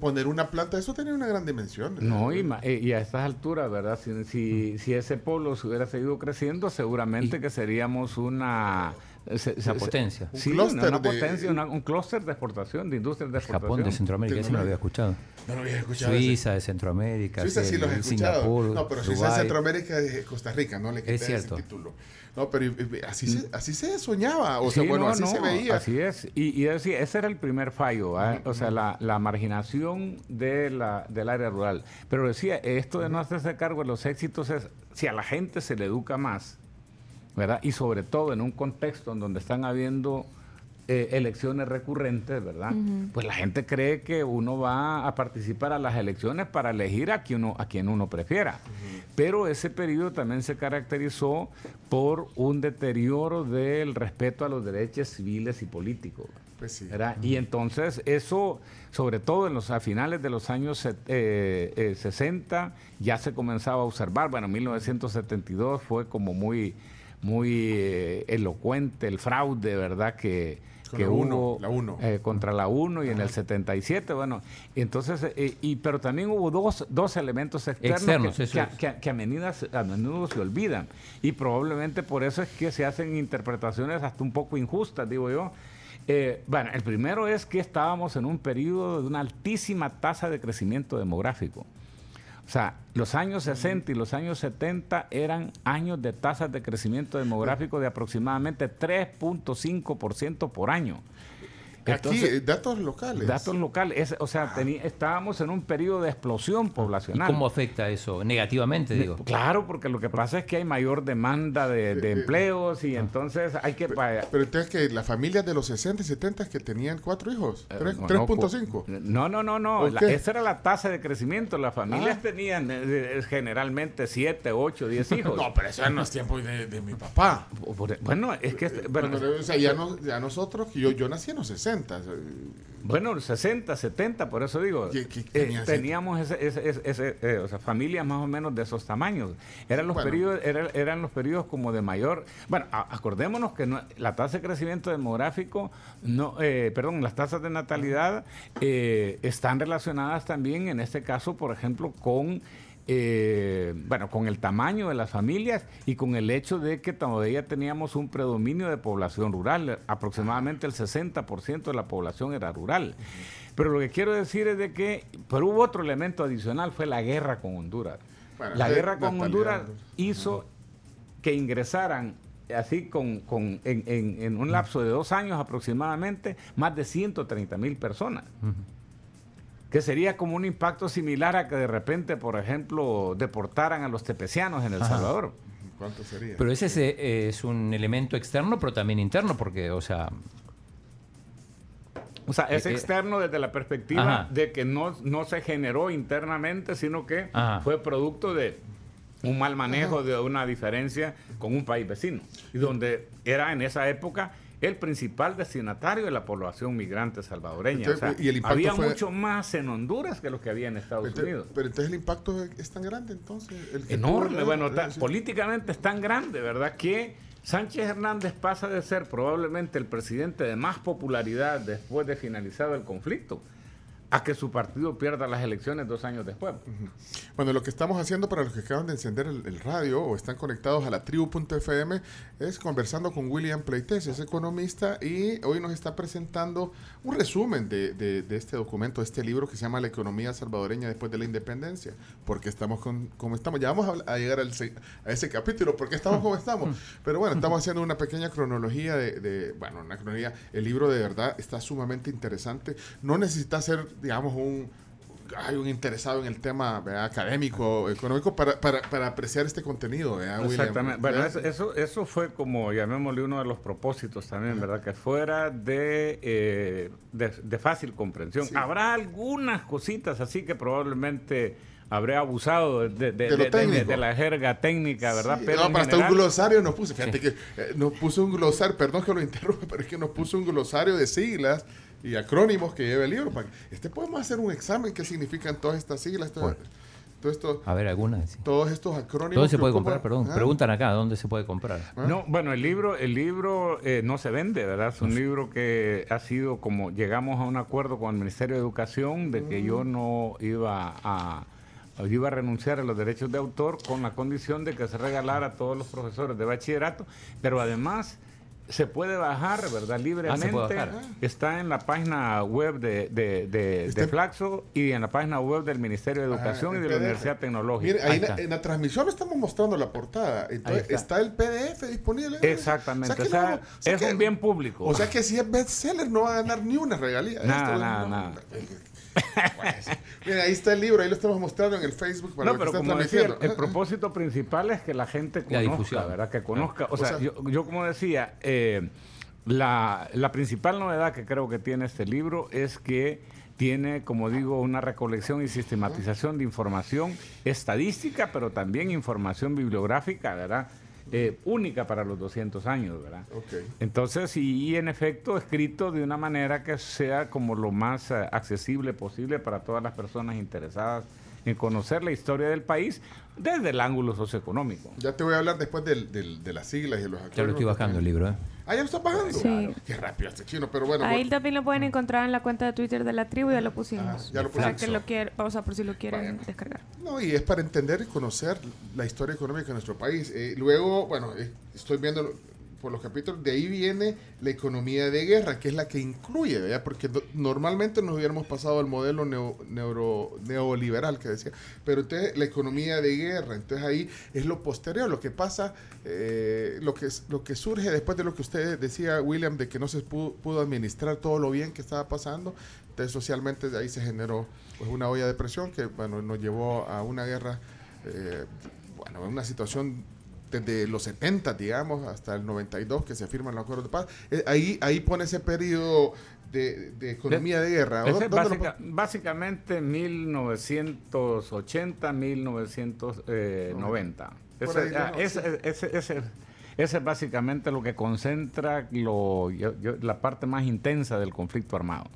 poner una planta, eso tenía una gran dimensión. No, y, eh, y a estas alturas, ¿verdad? Si, si, si ese polo se hubiera seguido creciendo, seguramente que seríamos una... se- Una se- potencia. Un Sí, una, clúster una de- potencia, una- un clúster de exportación, de industria de exportación. Japón de Centroamérica, ese no lo había escuchado. No lo había escuchado. ese. Suiza de Centroamérica, Suiza sí los he escuchado. Singapur, no, pero Suiza de. Centroamérica es Costa Rica, no le quité Es ese cierto. título. No, pero así se, así se soñaba, o sea, bueno, no, así no, se veía. Así es. Y, y ese era el primer fallo, ¿va? o sea, la, la marginación de la, del área rural. Pero decía, esto de no hacerse cargo de los éxitos es, si a la gente se le educa más, ¿verdad? Y sobre todo en un contexto en donde están habiendo eh, elecciones recurrentes, ¿verdad? Pues la gente cree que uno va a participar a las elecciones para elegir a quien uno, a quien uno prefiera. Pero ese periodo también se caracterizó por un deterioro del respeto a los derechos civiles y políticos. Pues sí. ¿verdad? Y entonces eso, sobre todo en los, a finales de los años set- eh, eh, 60, ya se comenzaba a observar. Bueno, 1972 fue como muy, muy eh, elocuente el fraude, ¿verdad? Que, Con que la uno, hubo la uno. eh, contra la 1 y en el 77, bueno, entonces, eh, y, pero también hubo dos, dos elementos externos, que a, menudo, a menudo se olvidan. Y probablemente por eso es que se hacen interpretaciones hasta un poco injustas, digo yo. Eh, bueno, el primero es que estábamos en un periodo de una altísima tasa de crecimiento demográfico. O sea, los años 60 y los años 70 eran años de tasas de crecimiento demográfico de aproximadamente 3.5% por año. Aquí, Entonces, eh, datos locales. datos locales, es- o sea, tení- estábamos en un periodo de explosión ¿Y poblacional. cómo afecta eso? Negativamente, digo. Claro, porque lo que pasa es que hay mayor demanda de, de empleos y entonces hay que... pa- Pero entonces que las familias de los 60 y 70 que tenían cuatro hijos, Eh, tres- no, 3.5. No, no, no, no. Esa era la tasa de crecimiento. Las familias Ah. tenían eh, eh, generalmente 7, 8, 10 hijos. No, pero eso en los tiempos de, de mi papá. Bueno, es que... bueno, Pero, o sea, ya, no- ya nosotros, yo, yo nací en los 60. Eh, Bueno, 60, 70, por eso digo. ¿Qué- qué eh, teníamos ese, ese- ese- ese, eh, o sea, familias más o menos de esos tamaños. Eran los, Bueno. periodos, era- eran los periodos como de mayor. Bueno, a- acordémonos que no- la tasa de crecimiento demográfico, no, eh, perdón, las tasas de natalidad eh, están relacionadas también, en este caso, por ejemplo, con. Eh, bueno, con el tamaño de las familias y con el hecho de que todavía teníamos un predominio de población rural, aproximadamente el 60% de la población era rural. Pero lo que quiero decir es de que, pero hubo otro elemento adicional, fue la guerra con Honduras. Bueno, la guerra con natalidad. Honduras hizo que ingresaran así con, con- en, en- en un lapso de dos años aproximadamente más de 130 mil personas que sería como un impacto similar a que de repente, por ejemplo, deportaran a los tepecianos en El Ajá. Salvador. ¿Cuánto sería? Pero ese es, eh, es un elemento externo, pero también interno, porque, o sea, O sea, es Eh, eh, externo desde la perspectiva Ajá. de que no, no se generó internamente, sino que Ajá. fue producto de un mal manejo de una diferencia con un país vecino. Y donde era en esa época el principal destinatario de la población migrante salvadoreña. Entonces, O sea, y el impacto había fue- mucho más en Honduras que lo que había en Estados Entonces- Unidos. pero entonces el impacto es, tan grande entonces. el enorme. Bueno, políticamente es tan grande, ¿verdad? Que Sánchez Hernández pasa de ser probablemente el presidente de más popularidad después de finalizado el conflicto a que su partido pierda las elecciones dos años después. Bueno, lo que estamos haciendo para los que acaban de encender el, el radio o están conectados a la tribu.fm es conversando con William Pleites, es economista y hoy nos está presentando un resumen de, de- de este documento, de este libro que se llama La economía salvadoreña después de la independencia. Porque estamos con, como estamos, ya vamos a, a llegar al a ese capítulo, porque estamos como estamos. Pero bueno, estamos haciendo una pequeña cronología de, de- bueno, una cronología. El libro de verdad está sumamente interesante. No necesita ser, digamos, un hay un interesado en el tema ¿verdad? académico, económico, para, para, para apreciar este contenido. ¿verdad, William? Exactamente. Bueno, ¿verdad? eso, eso, fue como, llamémosle, uno de los propósitos también, ¿verdad? Que fuera de, eh, de, de fácil comprensión. Sí. Habrá algunas cositas así que probablemente habré abusado de, de- De de- de- técnico. de la jerga técnica, ¿verdad? Sí, Pero no, en pero hasta un general- glosario nos puso. Fíjate que eh, nos puso un glosario, perdón que lo interrumpa, pero es que nos puso un glosario de siglas y acrónimos que lleva el libro. para que- Este podemos hacer un examen qué significan todas estas siglas, todo, Bueno. todo esto- A ver, algunas. sí. todos estos acrónimos. ¿Dónde se puede comprar? Perdón. Ah, Preguntan acá, ¿dónde se puede comprar? No, bueno, el libro, el libro eh, no se vende, ¿verdad? Es un libro que ha sido como llegamos a un acuerdo con el Ministerio de Educación de que yo no iba a yo iba a renunciar a los derechos de autor con la condición de que se regalara a todos los profesores de bachillerato, pero además se puede bajar, ¿verdad? Libremente. bajar. Está en la página web de, de, de- en- Flaxo y en la página web del Ministerio de Educación Ah, y en de la. Universidad Tecnológica. Mire, ahí Ahí en, la- en la transmisión estamos mostrando la portada. Entonces, está. está. el PDF disponible. Exactamente, o sea, no- o sea es que- un bien público. O sea que si es bestseller no va a ganar ni una regalía. Nada, nada, nada. Pues, mira, ahí está el libro, ahí lo estamos mostrando en el Facebook para No, que como decía, el, el propósito principal es que la gente La conozca, difusión. ¿verdad? Que conozca. O, O sea, sea- yo, yo como decía, eh, la, la principal novedad que creo que tiene este libro es que tiene, como digo, una recolección y sistematización de información estadística, pero también información bibliográfica, ¿verdad? Eh, única para los 200 años, ¿verdad? Ok. Entonces, y, y en efecto, escrito de una manera que sea como lo más eh, accesible posible para todas las personas interesadas en conocer la historia del país desde el ángulo socioeconómico. Ya te voy a hablar después del, del- de las siglas y de los Ya lo estoy bajando el libro, ¿eh? Ah, ya lo estás bajando. Sí. Qué rápido este chino, pero bueno. Ahí bueno. también lo pueden encontrar en la cuenta de Twitter de la tribu, ya lo pusimos. Ah, ya lo Para pusimos. que lo quiera, o sea, por si lo quieren Vaya. descargar. No, y es para entender y conocer la historia económica de nuestro país. Eh, luego, bueno, eh, estoy viendo por los capítulos, de ahí viene la economía de guerra, que es la que incluye, ¿verdad? Porque no- normalmente nos hubiéramos pasado al modelo neo- neuro- neoliberal que decía, pero entonces la economía de guerra, entonces ahí es lo posterior, lo que pasa, eh, lo, que, lo que surge después de lo que usted decía, William, de que no se pudo, pudo administrar todo lo bien que estaba pasando, entonces socialmente de ahí se generó pues, una olla de presión que, bueno, nos llevó a una guerra, eh, bueno, una situación desde los 70, digamos, hasta el 92 que se firman los acuerdos de paz. Eh, ahí, ahí pone ese periodo de, de economía de guerra. Ese es ¿Dónde lo básica- básicamente 1980, 1990. Por Ese, ahí, ah, ¿no? ese- Sí. ese- ese- ese es básicamente lo que concentra lo, yo- yo- la parte más intensa del conflicto armado.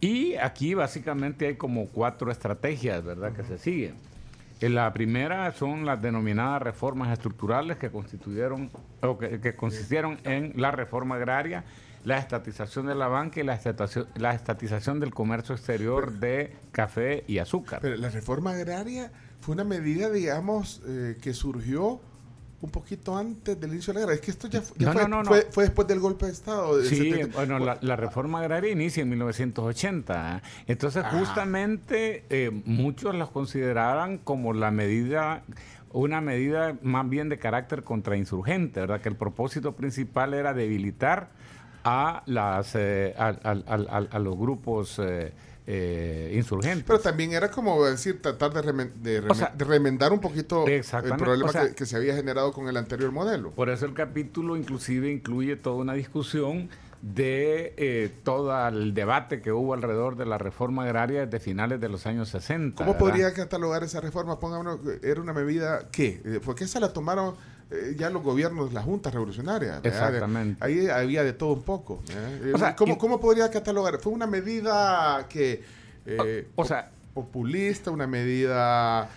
Y aquí básicamente hay como cuatro estrategias, ¿verdad?, que se siguen. La primera son las denominadas reformas estructurales que constituyeron o que, que consistieron en la reforma agraria, la estatización de la banca y la estatización, la estatización del comercio exterior de café y azúcar. Pero la reforma agraria fue una medida, digamos, eh, que surgió un poquito antes del inicio de la guerra. Es que esto ya, fu- ya No, fue, no, no, no. fue- fue después del golpe de Estado. del Sí, 70. bueno, la, la reforma agraria inicia en 1980. ¿eh? Entonces, Ah. justamente, eh, muchos las consideraban como la medida, una medida más bien de carácter contrainsurgente, ¿verdad? Que el propósito principal era debilitar a, las, eh, a los grupos eh, eh, insurgentes. Pero también era como decir, tratar de, remen- de, O sea, remen- de remendar un poquito el problema o sea, que, que se había generado con el anterior modelo. Por eso el capítulo inclusive incluye toda una discusión de eh, todo el debate que hubo alrededor de la reforma agraria desde finales de los años 60. ¿Cómo ¿verdad? podría catalogar esa reforma? Pongámonos, ¿era una medida qué? Eh, Porque esa la tomaron eh, ya los gobiernos, las juntas revolucionarias. ¿verdad? Exactamente. Ahí había de todo un poco. ¿eh? O sea, ¿Cómo, y- cómo podría catalogar? ¿Fue una medida que... eh, O- o sea- populista, una medida...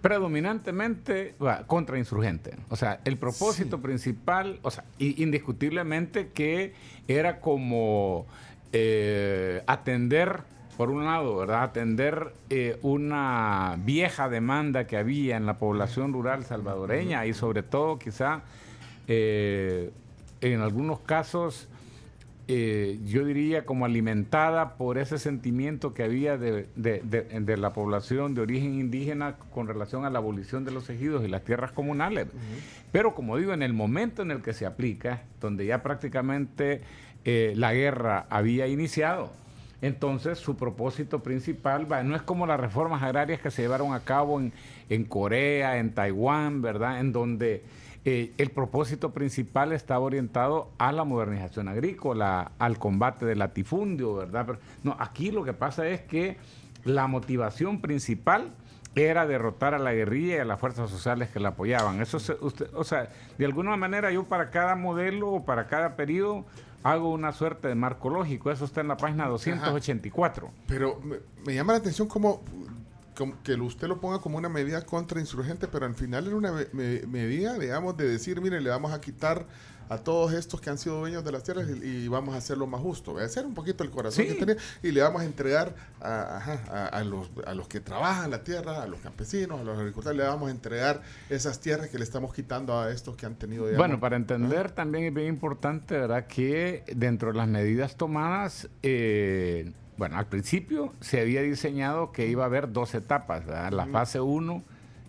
Predominantemente va, contrainsurgente. O sea, el propósito principal, o sea, indiscutiblemente que era como eh, atender por un lado, ¿verdad? atender eh, una vieja demanda que había en la población rural salvadoreña y sobre todo quizá eh, en algunos casos eh, yo diría como alimentada por ese sentimiento que había de, de- de- de la población de origen indígena con relación a la abolición de los ejidos y las tierras comunales. Pero como digo, en el momento en el que se aplica, donde ya prácticamente eh, la guerra había iniciado, entonces su propósito principal no es como las reformas agrarias que se llevaron a cabo en, en Corea, en Taiwán, ¿verdad? En donde eh, el propósito principal estaba orientado a la modernización agrícola, al combate del latifundio, ¿verdad? No, aquí lo que pasa es que la motivación principal era derrotar a la guerrilla y a las fuerzas sociales que la apoyaban. Eso se- o sea, de alguna manera yo para cada modelo o para cada periodo hago una suerte de marco lógico. Eso está en la página 284. Pero me, me llama la atención como, como que usted lo ponga como una medida contra insurgente, pero al final era una me- me- medida, digamos, de decir, mire, le vamos a quitar a todos estos que han sido dueños de las tierras y, y vamos a hacerlo más justo. Voy a hacer un poquito el corazón Sí. que tenía y le vamos a entregar a, ajá, a- a los, a los que trabajan la tierra, a los campesinos, a los agricultores, le vamos a entregar esas tierras que le estamos quitando a estos que han tenido, digamos, Bueno, para entender también es bien importante, ¿verdad? Que dentro de las medidas tomadas, eh, bueno, al principio se había diseñado que iba a haber dos etapas, ¿verdad? La fase 1,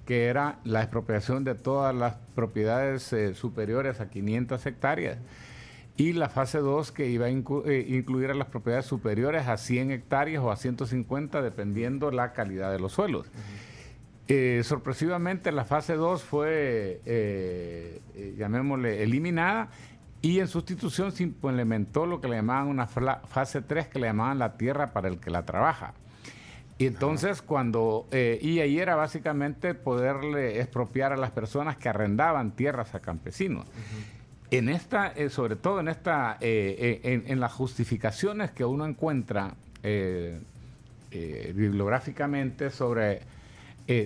que era la expropiación de todas las propiedades eh, superiores a 500 hectáreas. Y la fase 2 que iba a eh, incluir a las propiedades superiores a 100 hectáreas o a 150, dependiendo la calidad de los suelos. Eh, sorpresivamente la fase 2 fue, eh, llamémosle, eliminada y en sustitución se implementó lo que le llamaban una fase 3 que le llamaban la tierra para el que la trabaja. Y entonces cuando, eh, y ahí era básicamente poderle expropiar a las personas que arrendaban tierras a campesinos. En esta, eh, sobre todo en esta, eh, eh, en, en las justificaciones que uno encuentra bibliográficamente sobre,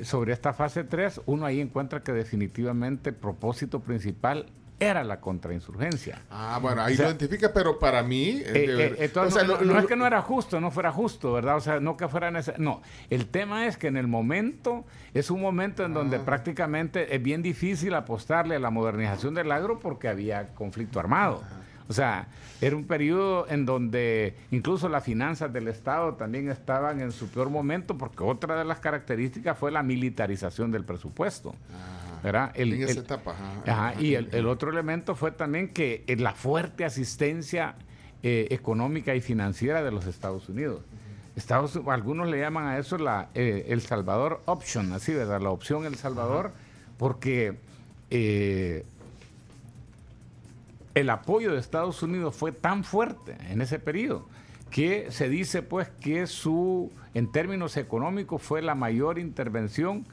sobre esta fase 3, uno ahí encuentra que definitivamente el propósito principal era la contrainsurgencia. Ah, bueno, ahí O sea, lo identifica, pero para mí... es Eh, eh, ver- entonces, o sea, no, lo- no lo- es que no era justo, no fuera justo, ¿verdad? O sea, no que fuera necesario. No, el tema es que en el momento, es un momento en donde Ah. prácticamente es bien difícil apostarle a la modernización del agro porque había conflicto armado. O sea, era un periodo en donde incluso las finanzas del Estado también estaban en su peor momento porque otra de las características fue la militarización del presupuesto. ¿verdad? El- en esa el- etapa. ajá, y el otro elemento fue también que eh, la fuerte asistencia eh, económica y financiera de los Estados Unidos. Estados, algunos le llaman a eso la, eh, el Salvador Option, así, ¿verdad? La opción El Salvador, porque eh, el apoyo de Estados Unidos fue tan fuerte en ese periodo que se dice pues que su, en términos económicos, fue la mayor intervención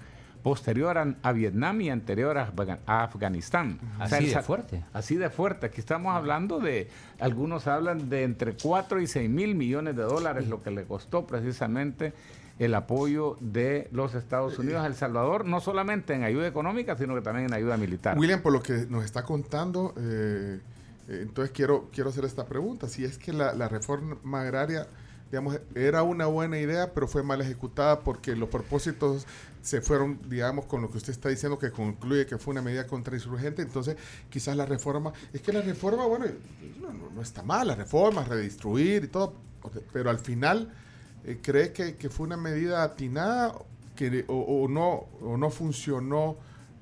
posterior a, a Vietnam y anterior a, Afga- a Afganistán. Así de fuerte. Así de fuerte. Aquí estamos hablando de, algunos hablan de entre 4 y 6 mil millones de dólares, lo que le costó precisamente el apoyo de los Estados Unidos a El Salvador, no solamente en ayuda económica, sino que también en ayuda militar. William, por lo que nos está contando, eh, eh, entonces quiero, quiero hacer esta pregunta. Si es que la, reforma agraria, digamos, era una buena idea, pero fue mal ejecutada porque los propósitos se fueron, digamos, con lo que usted está diciendo, que concluye que fue una medida contrainsurgente, entonces quizás la reforma, es que la reforma, bueno, no, no- no está mal, la reforma, redistribuir y todo, pero al final, eh, ¿cree que, que fue una medida atinada que, o, o no, o no funcionó?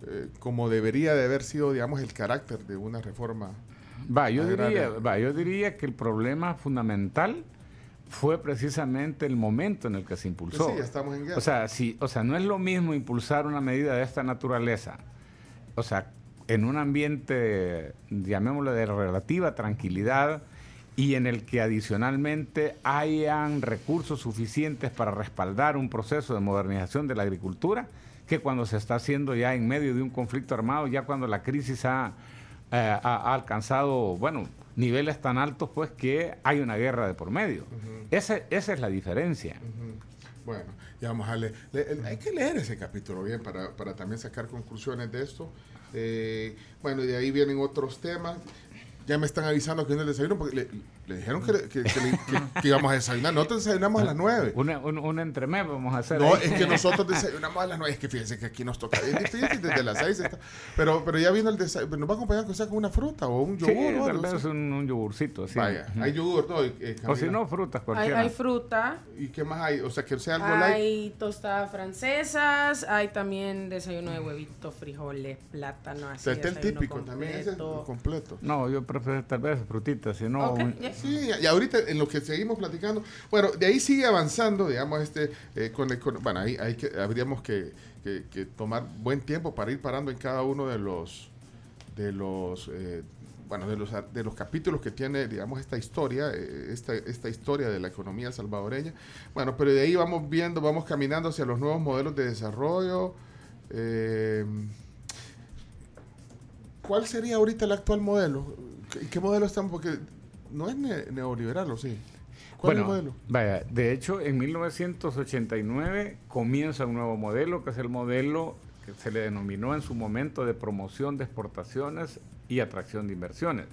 eh, como debería de haber sido, digamos, el carácter de una reforma. Va, yo agraria. diría, va, yo diría que el problema fundamental fue precisamente el momento en el que se impulsó. Pues sí, estamos en guerra. O sea, sí, o sea, no es lo mismo impulsar una medida de esta naturaleza. O sea, en un ambiente, llamémoslo de relativa tranquilidad y en el que adicionalmente hayan recursos suficientes para respaldar un proceso de modernización de la agricultura, que cuando se está haciendo ya en medio de un conflicto armado, ya cuando la crisis ha, eh, ha- alcanzado, bueno, niveles tan altos, pues que hay una guerra de por medio. Ese- esa es la diferencia. Bueno, ya vamos a leer. Le- hay que leer ese capítulo bien para, para también sacar conclusiones de esto. Eh, bueno, y de ahí vienen otros temas. Ya me están avisando que viene el desayuno porque le- Le dijeron que, que- que le- que- que íbamos a desayunar. Nosotros desayunamos a las 9. Una, un, un entremés vamos a hacer. No, ahí. es que nosotros desayunamos a las 9. Es que fíjense que aquí nos toca. Es difícil desde las 6. Está. Pero, pero ya vino el desayuno. ¿Nos va a acompañar con sea con una fruta o un Sí, yogur? o tal vez un, un yogurcito. así. Vaya, hay yogur, no. eh, O si no, frutas Hay, cualquiera. hay fruta, ¿Y qué más hay? O sea, que sea algo light. hay tostadas francesas, hay también desayuno de huevitos, frijoles, plátano, O así. sea, está el típico también. Ese es completo. completo. No, yo prefiero tal vez frutitas, si no... Un-. Sí, y ahorita en lo que seguimos platicando, bueno, de ahí sigue avanzando, digamos, este, eh, con, el- con- bueno, ahí, que, habríamos que, tomar buen tiempo para ir parando en cada uno de los, de los, eh, bueno, de los, de los capítulos que tiene, digamos, esta historia, eh, esta, esta historia de la economía salvadoreña. Bueno, pero de ahí vamos viendo, vamos caminando hacia los nuevos modelos de desarrollo. eh, ¿Cuál sería ahorita el actual modelo? ¿Qué, qué modelo estamos? Porque no es ne- neoliberal, ¿o sí? ¿Cuál Bueno, es el modelo? vaya, de hecho, en 1989 comienza un nuevo modelo, que es el modelo que se le denominó en su momento de promoción de exportaciones y atracción de inversiones,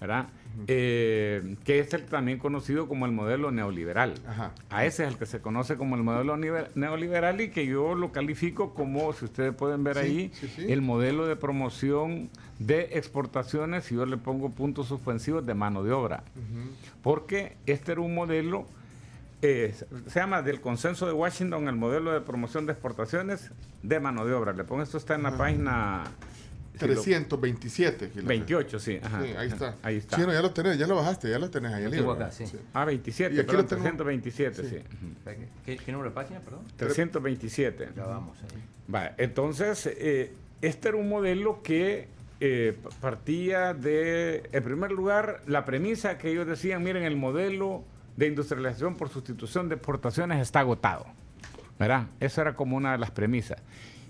¿verdad? Eh, que es el también conocido como el modelo neoliberal. Ajá. A ese es el que se conoce como el modelo neoliberal y que yo lo califico como, si ustedes pueden ver Sí, ahí, sí, sí. el modelo de promoción de exportaciones, y yo le pongo puntos suspensivos de mano de obra porque este era un modelo, eh, se llama del consenso de Washington, el modelo de promoción de exportaciones de mano de obra. Le pongo esto está en la página 327. aquí lo 28, sí, ajá, Sí, ahí está. Ahí está. Sí, no, ya lo tenés, ya lo bajaste, ya lo tenés ahí. el libro. acá, sí. Ah, 27, Y aquí perdón, lo tengo. 327, sí. Sí. ¿Qué, qué número de página, perdón? 327. Ya vamos ahí. Va, entonces, eh, este era un modelo que eh, partía de, en primer lugar, la premisa que ellos decían, miren, el modelo de industrialización por sustitución de exportaciones está agotado. ¿Verdad? Esa era como una de las premisas.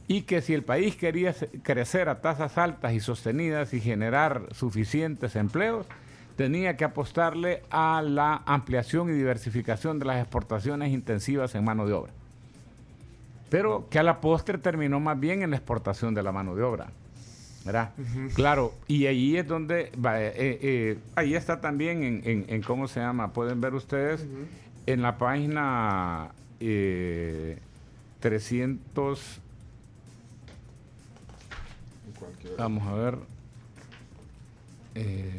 Y que si el país quería crecer a tasas altas y sostenidas y generar suficientes empleos, tenía que apostarle a la ampliación y diversificación de las exportaciones intensivas en mano de obra pero que a la postre terminó más bien en la exportación de la mano de obra. ¿verdad? Claro, y ahí es donde, va, eh, eh, ahí está también en, en- en cómo se llama, pueden ver ustedes, en la página eh, 300, vamos a ver, eh,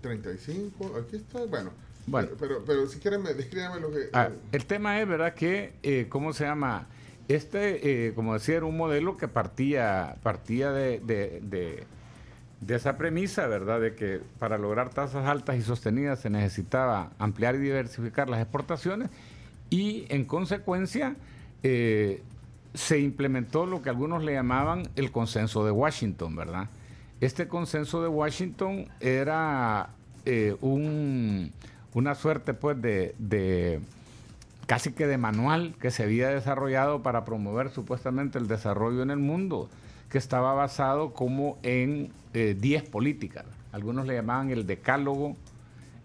35, aquí está, bueno. Bueno. Pero, pero, pero si quieren, me- descríbame lo que... Ah, el tema es, ¿verdad? Que, eh, ¿cómo se llama? Este, eh, como decía, era un modelo que partía, partía de, de- de- de esa premisa, ¿verdad? De que para lograr tasas altas y sostenidas se necesitaba ampliar y diversificar las exportaciones y, en consecuencia, eh, se implementó lo que algunos le llamaban el consenso de Washington, ¿verdad? Este consenso de Washington era eh, un- una suerte, pues, de, de casi que de manual que se había desarrollado para promover supuestamente el desarrollo en el mundo, que estaba basado como en eh, 10 políticas. Algunos le llamaban el decálogo,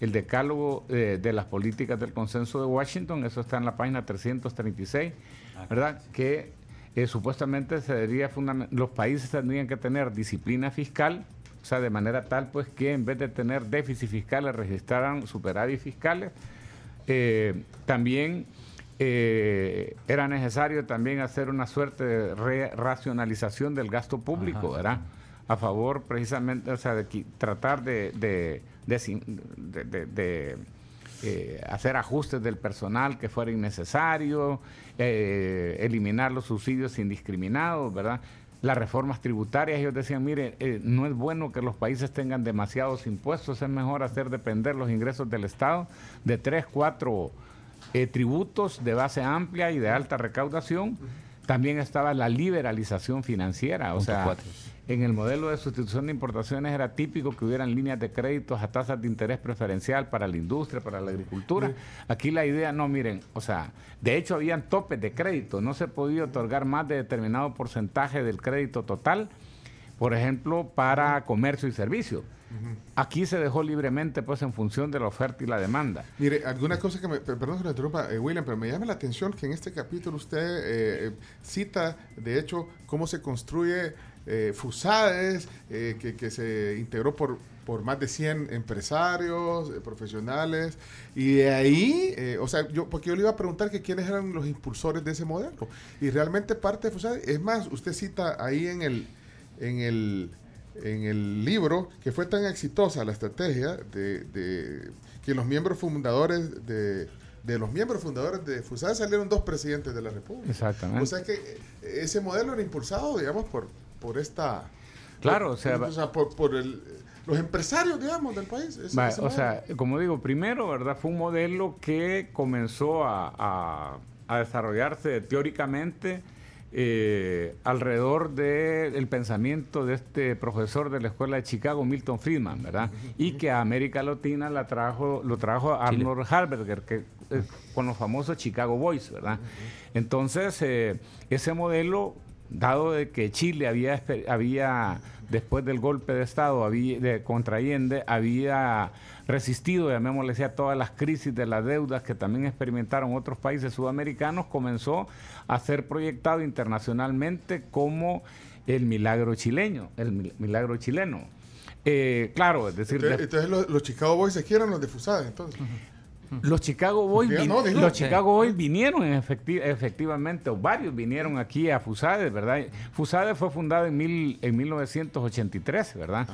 el decálogo eh, de las políticas del consenso de Washington, eso está en la página 336, ¿verdad? Que eh, supuestamente se debería los países tendrían que tener disciplina fiscal, o sea, de manera tal pues que en vez de tener déficit fiscales registraran superávit fiscales. Eh, también eh, era necesario también hacer una suerte de re- racionalización del gasto público, ¿verdad? A favor precisamente, o sea, de tratar de, eh, hacer ajustes del personal que fuera innecesario, eh, eliminar los subsidios indiscriminados, ¿verdad? Las reformas tributarias, ellos decían, mire, eh, no es bueno que los países tengan demasiados impuestos, es mejor hacer depender los ingresos del Estado de tres, cuatro eh, tributos de base amplia y de alta recaudación. También estaba la liberalización financiera, o sea, cuatro. En el modelo de sustitución de importaciones era típico que hubieran líneas de créditos a tasas de interés preferencial para la industria, para la agricultura. Aquí la idea, no, miren, o sea, de hecho habían topes de crédito, no se podía otorgar más de determinado porcentaje del crédito total, por ejemplo, para comercio y servicio. Aquí se dejó libremente, pues, en función de la oferta y la demanda. Mire, alguna cosa que me, per- perdón que lo interrumpa, eh, William, pero me llama la atención que en este capítulo usted eh, eh, cita, de hecho, cómo se construye eh, FUSADES, eh, que, que se integró por, por más de 100 empresarios, eh, profesionales, y de ahí, eh, o sea, yo, porque yo le iba a preguntar que quiénes eran los impulsores de ese modelo, y realmente parte de FUSADES, es más, usted cita ahí en el, en el, en el libro que fue tan exitosa la estrategia de, de que los miembros fundadores de, de los miembros fundadores de FUSADES salieron dos presidentes de la República. Exactamente. O sea que ese modelo era impulsado, digamos, por, por esta... Claro, por- o sea, por, por, por el- los empresarios, digamos, del país. O sea, como digo, primero, ¿verdad? Fue un modelo que comenzó a, a- a desarrollarse teóricamente eh, alrededor del pensamiento de este profesor de la Escuela de Chicago, Milton Friedman, ¿verdad? Y que a América Latina la trajo, lo trajo Arnold Harberger, que, eh, con los famosos Chicago Boys, ¿verdad? Entonces, eh, ese modelo, dado de que Chile había, había después del golpe de Estado había, de, contra Allende, había resistido, llamémosle así, a todas las crisis de las deudas que también experimentaron otros países sudamericanos, comenzó a ser proyectado internacionalmente como el milagro chileño, el mil- milagro chileno. Eh, claro, es decir, Entonces, de- entonces los, los Chicago Boys aquí eran los de entonces. Los Chicago Boys, no, los Sí. Chicago Boys vinieron en efecti- efectivamente, o varios vinieron aquí a FUSADES, ¿verdad? FUSADES fue fundada en, mil, en 1983, ¿verdad?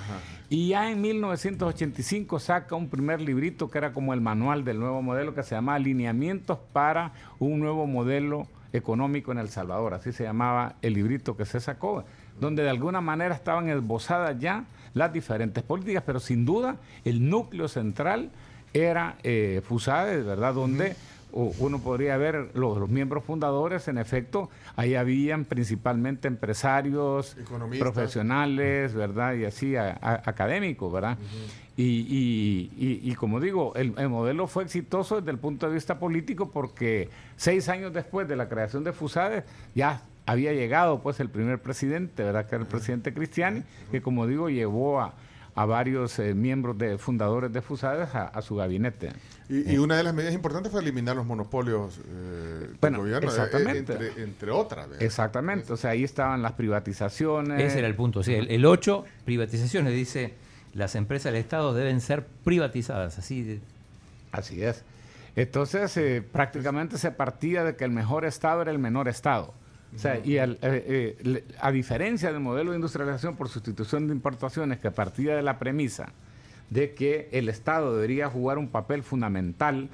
Y ya en 1985 saca un primer librito que era como el manual del nuevo modelo que se llama Alineamientos para un nuevo modelo económico en El Salvador, así se llamaba el librito que se sacó, donde de alguna manera estaban esbozadas ya las diferentes políticas, pero sin duda el núcleo central era eh, FUSADES, ¿verdad? Donde uno podría ver los, los miembros fundadores, en efecto, ahí habían principalmente empresarios, Economistas. profesionales, ¿verdad? Y así, a- a- académicos, ¿verdad? y, y- y- y como digo, el, el modelo fue exitoso desde el punto de vista político porque seis años después de la creación de FUSADES ya había llegado pues el primer presidente, ¿verdad? Que era el presidente Cristiani, que como digo llevó a, a varios eh, miembros de fundadores de FUSADES a, a su gabinete. Y, y una de las medidas importantes fue eliminar los monopolios eh, del Bueno, gobierno, eh, exactamente. entre, entre otras. ¿verdad? Exactamente, o sea, ahí estaban las privatizaciones. Ese era el punto. Sí, el, el 8, privatizaciones, dice, las empresas del Estado deben ser privatizadas. Así de- Así es. Entonces, eh, prácticamente se partía de que el mejor Estado era el menor Estado. O sea, y al- eh, eh, a diferencia del modelo de industrialización por sustitución de importaciones que partía de la premisa de que el Estado debería jugar un papel fundamental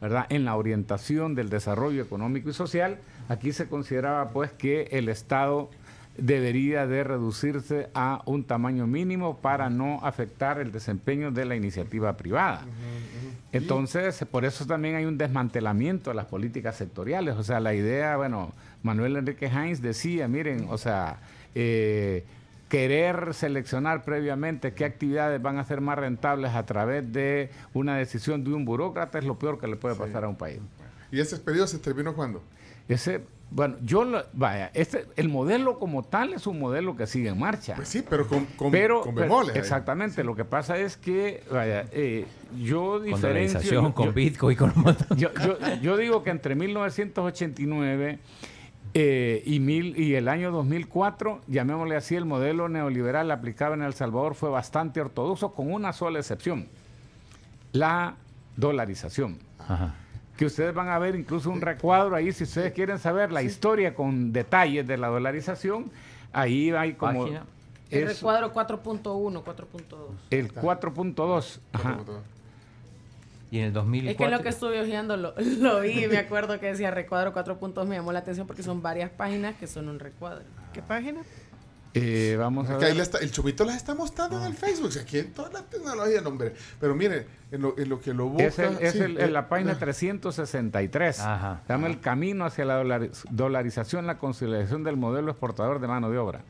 ¿verdad? en la orientación del desarrollo económico y social, aquí se consideraba pues que el Estado debería de reducirse a un tamaño mínimo para no afectar el desempeño de la iniciativa privada. Entonces, por eso también hay un desmantelamiento de las políticas sectoriales. O sea, la idea, bueno, Manuel Enrique Heinz decía, miren, o sea, eh, querer seleccionar previamente qué actividades van a ser más rentables a través de una decisión de un burócrata es lo peor que le puede pasar a un país. ¿Y ese periodo se terminó cuándo? Ese, bueno, yo, lo- vaya, este, el modelo como tal es un modelo que sigue en marcha. Pues sí, pero con, con, pero, con bemoles. exactamente, lo que pasa es que, vaya, eh, yo con diferencio... dolarización, yo- con yo- Bitcoin, con yo, yo, yo digo que entre 1989 eh, y, mil, y el año 2004, llamémosle así, el modelo neoliberal aplicado en El Salvador fue bastante ortodoxo, con una sola excepción, la dolarización. Ajá. Que ustedes van a ver incluso un recuadro ahí, si ustedes quieren saber la historia con detalles de la dolarización, ahí hay como... Página. El recuadro 4.1, 4.2. el 4.2. Y en el 2004... Es que lo que estuve hojeando lo, lo vi y me acuerdo que decía recuadro 4 puntos. Me llamó la atención porque son varias páginas que son un recuadro. ¿Qué página? Eh, vamos a ver. está- el chumito las está mostrando en el Facebook. O sea, aquí en toda la tecnología, no, hombre. Pero mire, en lo, en lo que lo busca. Es, el- es sí, el- eh, en la página eh, 363. Ajá, Se llama el camino hacia la dolariz- dolarización, la conciliación del modelo exportador de mano de obra.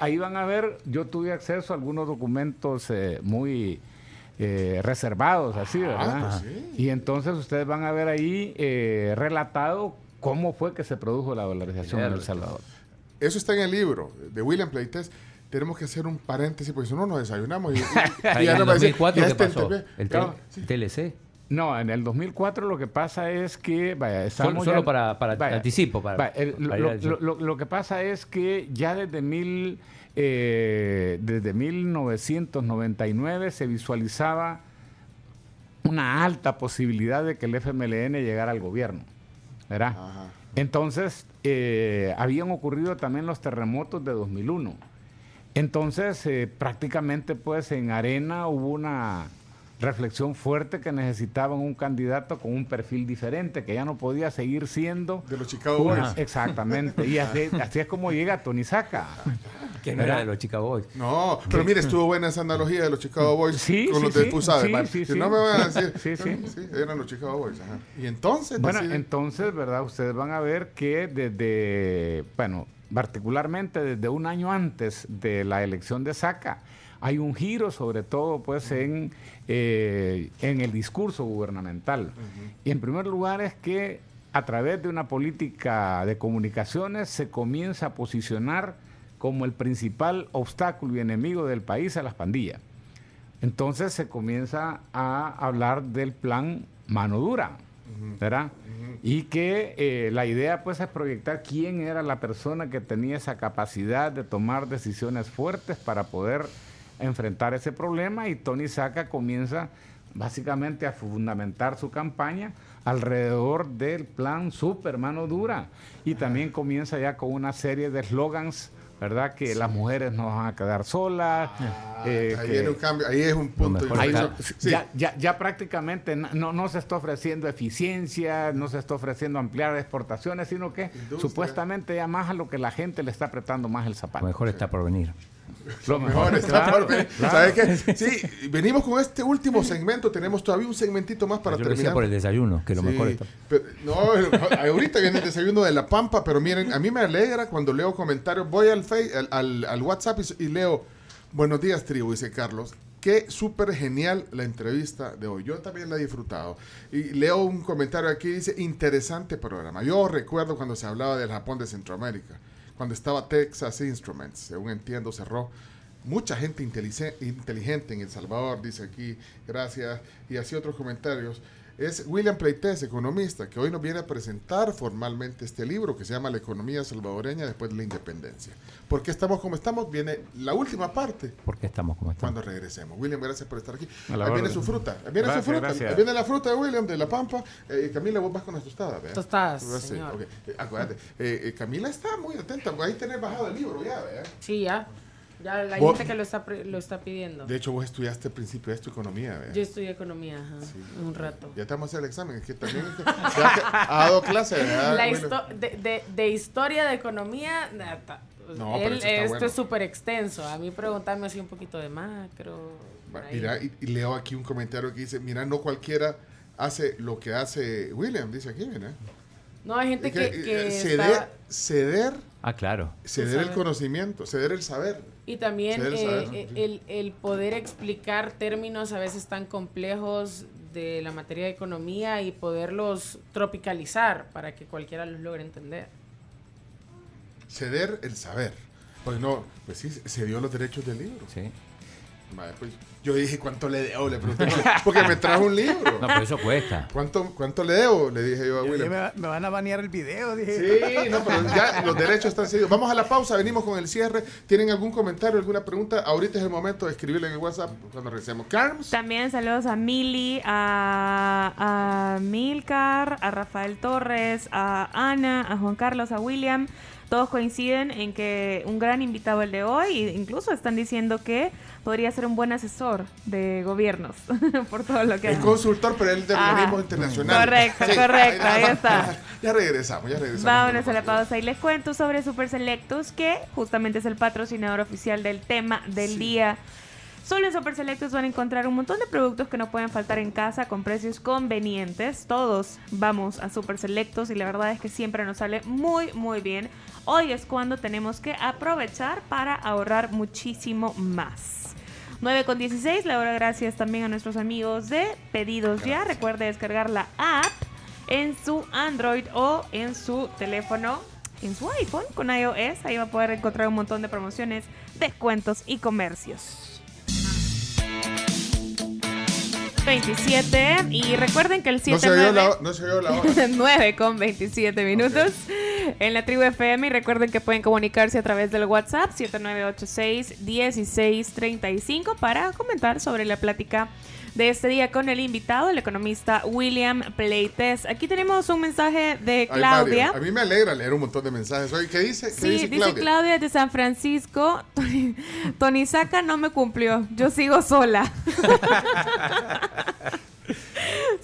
Ahí van a ver, yo tuve acceso a algunos documentos eh, muy eh, reservados, así, ¿verdad? pues sí. Y entonces ustedes van a ver ahí eh, relatado cómo fue que se produjo la dolarización en El. Salvador. Eso está en el libro de William Playtest. Tenemos que hacer un paréntesis porque si no nos desayunamos. Y, y- y Ahí ya en el va a decir, 2004, ya ¿qué pasó? ¿El Claro, TLC? No, en el 2004 lo que pasa es que, vaya, solo ya- para- para anticipo, para- vaya, el- para ir lo, al- lo- lo- lo que pasa es que ya desde mil, eh, desde 1999 se visualizaba una alta posibilidad de que el FMLN llegara al gobierno, ¿verdad? Ajá. Entonces, eh, habían ocurrido también los terremotos de 2001. Entonces, eh, prácticamente pues en Arena hubo una reflexión fuerte que necesitaban un candidato con un perfil diferente, que ya no podía seguir siendo... De los Chicago una- Boys. Exactamente. Y así, así es como llega Tony Saca. Que no era de los Chicago Boys. No, pero mire, estuvo buena esa analogía de los Chicago Boys Sí, con sí, los de sí. Pusade. Sí, sí, Si sí. no me van a decir. Sí, sí. eran los Chicago Boys. Ajá. Y entonces. Bueno, deciden- entonces, ¿verdad? Ustedes van a ver que desde, bueno, particularmente desde un año antes de la elección de Saca, hay un giro, sobre todo, pues, en, eh, en el discurso gubernamental. Y en primer lugar es que a través de una política de comunicaciones se comienza a posicionar como el principal obstáculo y enemigo del país a las pandillas. Entonces se comienza a hablar del plan mano dura, ¿verdad? Y que eh, la idea pues es proyectar quién era la persona que tenía esa capacidad de tomar decisiones fuertes para poder enfrentar ese problema y Tony Saca comienza básicamente a fundamentar su campaña alrededor del plan super mano dura y también comienza ya con una serie de eslogans ¿verdad? Que las mujeres no van a quedar solas. Ah, eh, ahí que- viene un cambio, ahí es un punto. Ahí no- Sí. ya, ya, ya prácticamente no- no, se está ofreciendo eficiencia, no se está ofreciendo ampliar exportaciones, sino que Industria. supuestamente ya más a lo que la gente le está apretando más el zapato. lo mejor está por venir. Lo Mejor está claro, por claro. ¿Sabes qué? Sí, venimos con este último segmento. Tenemos todavía un segmentito más para Yo lo decía terminar. por el desayuno, que lo Sí, mejor está. pero- no, ahorita viene el desayuno de la Pampa, pero miren, a mí me alegra cuando leo comentarios. Voy al, face, al, al- al WhatsApp y, y leo, buenos días, tribu, dice Carlos. Qué súper genial la entrevista de hoy. Yo también la he disfrutado. Y leo un comentario aquí, dice, interesante programa. Yo recuerdo cuando se hablaba del Japón de Centroamérica, cuando estaba Texas Instruments, según entiendo, cerró. Mucha gente inteligente en El Salvador, dice aquí, gracias, y así otros comentarios. Es William Pleites, economista, que hoy nos viene a presentar formalmente este libro que se llama La economía salvadoreña después de la independencia. ¿Por qué estamos como estamos? Viene la última parte ¿Por qué estamos como estamos? cuando regresemos. William, gracias por estar aquí. Ahí viene su fruta. Ahí viene Gracias, su fruta. Ahí viene la fruta de William de La Pampa. Eh, Camila, vos vas con las tostadas, ¿verdad? Tostadas, Sí, señor. ok. Eh, acuérdate. Eh, eh, Camila está muy atenta. Ahí tenés bajado el libro ya, ¿verdad? Sí, ya. Ya hay Vos- gente que lo está, lo está pidiendo. De hecho, vos estudiaste al principio de esto economía, ¿verdad? Yo estudié economía, ajá, un rato. Ya a hacer el examen. Es que también es que- ya que ha dado clase, ¿verdad? La William? histo- de, de- de historia de economía. No, Él- está esto bueno. es súper extenso. A mí preguntarme así un poquito de macro. Mira, y, y leo aquí un comentario que dice, mira, no cualquiera hace lo que hace William, dice aquí, mira. No, hay gente Es que, que, que eh, ceder, está- ceder, Ah, claro. ceder el conocimiento, ceder el saber. Y también el eh, saber, ¿no? eh, el, el poder explicar términos a veces tan complejos de la materia de economía y poderlos tropicalizar para que cualquiera los logre entender. Ceder el saber. Pues no, pues sí, se dio los derechos del libro. Sí. Vale, pues, yo dije, ¿cuánto le debo? Le pregunté, porque me trajo un libro. No, pero eso cuesta. ¿Cuánto, ¿Cuánto le debo? Le dije yo a Yo dije, William. me van a banear el video, dije. Sí, no, pero ya los derechos están cedidos. Vamos a la pausa, venimos con el cierre. ¿Tienen algún comentario, alguna pregunta? Ahorita es el momento de escribirle en el WhatsApp cuando regresemos. Carms. También saludos a Mili, a, a Milcar, a Rafael Torres, a Ana, a Juan Carlos, a William. Todos coinciden en que un gran invitado el de hoy, e incluso están diciendo que podría ser un buen asesor de gobiernos por todo lo que hace. consultor, pero él de Ajá. organismos internacionales. Correcto, correcto, ahí está. Ya regresamos, ya regresamos. Vámonos a la pausa y les cuento sobre Super Selectos, que justamente es el patrocinador oficial del tema del Sí. día. Solo en Super Selectos van a encontrar un montón de productos que no pueden faltar en casa con precios convenientes. Todos vamos a Super Selectos y la verdad es que siempre nos sale muy, muy bien. Hoy es cuando tenemos que aprovechar para ahorrar muchísimo más. 9 con 16, la hora gracias también a nuestros amigos de Pedidos Ya. Recuerde descargar la app en su Android o en su teléfono, en su iPhone con iOS. Ahí va a poder encontrar un montón de promociones, descuentos y comercios. 627. Y recuerden que el No se oyó 79... la, no se oyó la hora. 9 con 27 minutos en la tribu FM y recuerden que pueden comunicarse a través del WhatsApp 7986-1635 para comentar sobre la plática de este día con el invitado, el economista William Pleites. Aquí tenemos un mensaje de Claudia. A mí me alegra leer un montón de mensajes. Oye, ¿qué dice? ¿Qué Sí, dice dice Claudia? Claudia? de San Francisco. Tony, Tony Saca no me cumplió. Yo sigo sola.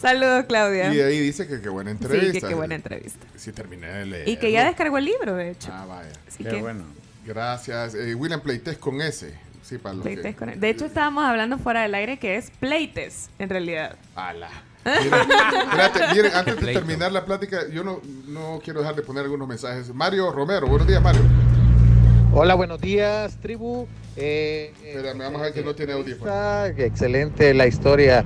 Saludos, Claudia. Y ahí dice que qué buena entrevista. Sí, que qué buena entrevista. Sí, terminé de leer. Y que ya descargó el libro, de hecho. Ah, vaya. Así Qué que bueno. Gracias. Eh, William Pleites con S. Sí, para los Pleites que... con- De hecho, estábamos hablando fuera del aire que es Pleites, en realidad. Ala. Miren, espérate, miren, antes de terminar la plática, yo no, no quiero dejar de poner algunos mensajes. Mario Romero, buenos días, Mario. Hola, buenos días, tribu. Eh, Espérame, vamos a ver que no tiene audífono. Excelente la historia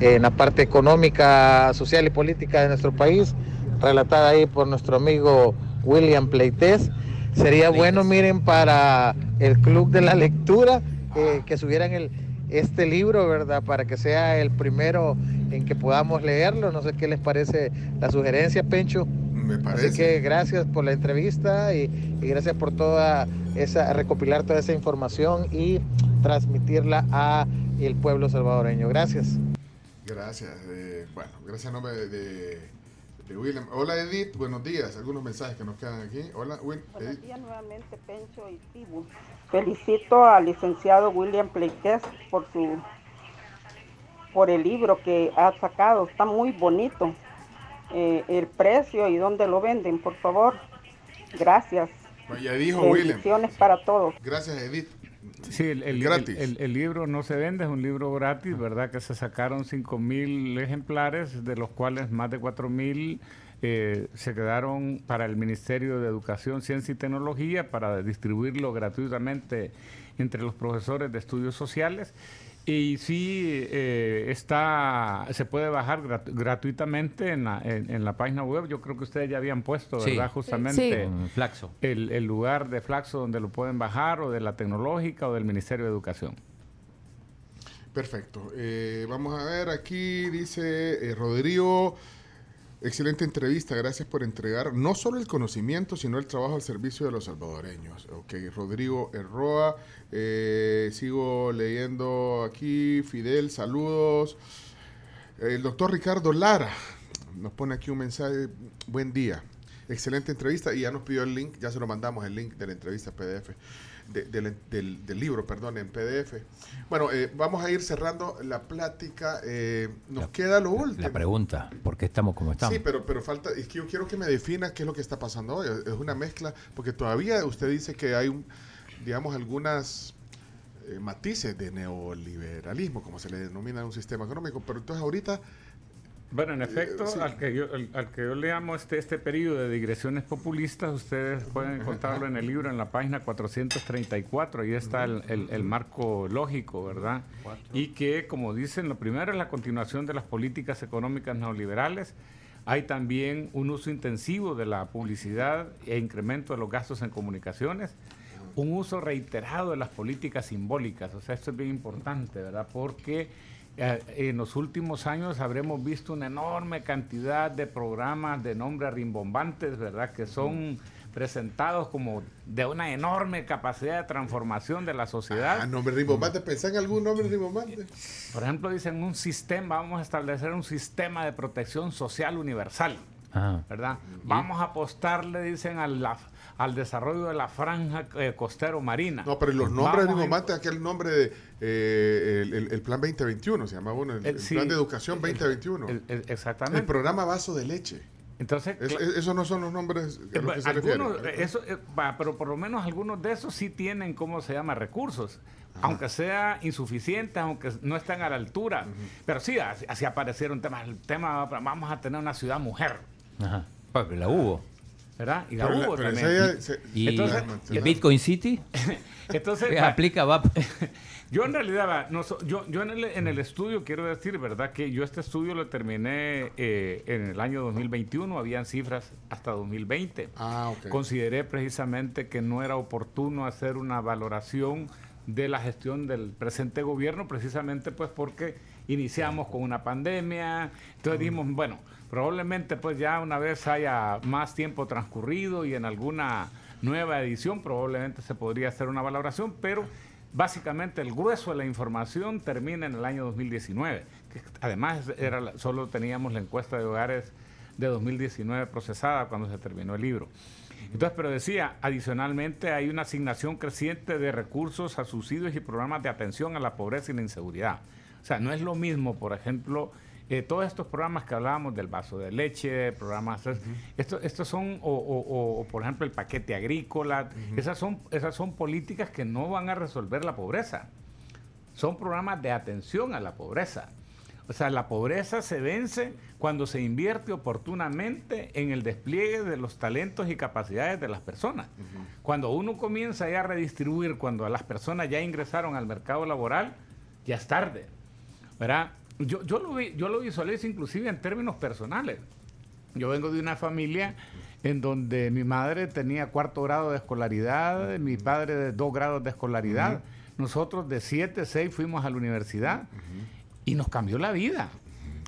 en la parte económica, social y política de nuestro país, relatada ahí por nuestro amigo William Pleites. Sería bueno, miren, para el Club de la Lectura, eh, que subieran el, este libro, ¿verdad? Para que sea el primero en que podamos leerlo. No sé qué les parece la sugerencia, Pencho. Me Así parece. que gracias por la entrevista y, y gracias por toda esa recopilar toda esa información y transmitirla a el pueblo salvadoreño. Gracias. Gracias. eh, bueno, gracias en nombre de, de- William. Hola, Edith. Buenos días. Algunos mensajes que nos quedan aquí. Hola, Will, Buenos días nuevamente, Pencho y Tibu. Felicito al licenciado William Pleites por su por el libro que ha sacado. Está muy bonito. Eh, el precio y dónde lo venden, por favor. Gracias. Ya dijo William. Bendiciones para todos. Gracias, Edith. Sí, el, el- Gratis. el- libro no se vende, es un libro gratis, ¿verdad? Que se sacaron 5 mil ejemplares, de los cuales más de 4 mil eh, se quedaron para el Ministerio de Educación, Ciencia y Tecnología para distribuirlo gratuitamente entre los profesores de estudios sociales. Y sí eh, está, se puede bajar grat- gratuitamente en la, en, en la página web. Yo creo que ustedes ya habían puesto, Sí. ¿verdad? Justamente Flaxo. el, el lugar de Flaxo donde lo pueden bajar o de la tecnológica o del Ministerio de Educación. Perfecto. Eh, vamos a ver, aquí dice eh, Rodrigo, excelente entrevista, gracias por entregar no solo el conocimiento, sino el trabajo al servicio de los salvadoreños. Ok, Rodrigo Erroa, eh, sigo leyendo aquí, Fidel, saludos. El doctor Ricardo Lara nos pone aquí un mensaje, buen día, excelente entrevista y ya nos pidió el link, ya se lo mandamos el link de la entrevista PDF, de- del, del- del libro, perdón, en PDF. Bueno, eh, vamos a ir cerrando la plática, eh, nos queda lo último. La pregunta, ¿por qué estamos como estamos? Sí, pero, pero falta, es que yo quiero que me defina qué es lo que está pasando hoy. Es una mezcla, porque todavía usted dice que hay, un, digamos, algunas eh, matices de neoliberalismo, como se le denomina a un sistema económico, pero entonces ahorita Bueno, en efecto, sí. al, que yo, al, al que yo le llamo este, este periodo de digresiones populistas, ustedes pueden encontrarlo en el libro, en la página 434, ahí está el, el- el marco lógico, ¿verdad? Y que, como dicen, lo primero es la continuación de las políticas económicas neoliberales. Hay también un uso intensivo de la publicidad e incremento de los gastos en comunicaciones. Un uso reiterado de las políticas simbólicas. O sea, esto es bien importante, ¿verdad? Porque eh, en los últimos años habremos visto una enorme cantidad de programas de nombre rimbombantes, ¿verdad? Que son presentados como de una enorme capacidad de transformación de la sociedad. Ah, nombre rimbombante. ¿Pensá en algún nombre rimbombante? Por ejemplo, dicen un sistema, vamos a establecer un sistema de protección social universal, Ajá. ¿verdad? Vamos a apostarle, dicen, al, la- al desarrollo de la franja eh, costero marina. No, pero los nombres a- rimbombantes, aquel nombre de eh, el, el- el Plan 2021, se llamaba uno, el, Eh, el sí. Plan de Educación 2021. El- el- El, exactamente. programa Vaso de Leche. Entonces, Es- esos no son los nombres a los que se algunos, refieren. eso, va, pero por lo menos algunos de esos sí tienen, ¿cómo se llama?, recursos. Aunque sea insuficientes, aunque no estén a la altura. Pero sí, así, así aparecieron temas. El tema, vamos a tener una ciudad mujer, Ajá. Pues, pero la hubo. ¿verdad? Y la Pero hubo también. esa ya se- Y, Entonces, ¿y Bitcoin City Entonces, ¿Qué va, aplica va. yo en realidad, va, no so- yo, yo en, el, en el estudio quiero decir, ¿verdad? Que yo este estudio lo terminé eh, en el año 2021, habían cifras hasta 2020. Ah, ok. Consideré precisamente que no era oportuno hacer una valoración de la gestión del presente gobierno, precisamente pues porque iniciamos con una pandemia, entonces dijimos, bueno, probablemente pues ya una vez haya más tiempo transcurrido y en alguna nueva edición probablemente se podría hacer una valoración, pero básicamente el grueso de la información termina en el año 2019. Que además era solo teníamos la encuesta de hogares de 2019 procesada cuando se terminó el libro. Entonces, pero decía, adicionalmente hay una asignación creciente de recursos a subsidios y programas de atención a la pobreza y la inseguridad. O sea, no es lo mismo, por ejemplo, eh, todos estos programas que hablábamos del vaso de leche, programas, estos, son, o, por ejemplo el paquete agrícola, esas, son, esas son políticas que no van a resolver la pobreza. Son programas de atención a la pobreza. O sea, la pobreza se vence cuando se invierte oportunamente en el despliegue de los talentos y capacidades de las personas. Cuando uno comienza ya a redistribuir, cuando las personas ya ingresaron al mercado laboral, ya es tarde. ¿verdad? Yo, yo, lo, yo lo visualizo inclusive en términos personales. Yo vengo de una familia en donde mi madre tenía cuarto grado de escolaridad, mi padre de dos grados de escolaridad. Nosotros de siete, seis fuimos a la universidad y nos cambió la vida,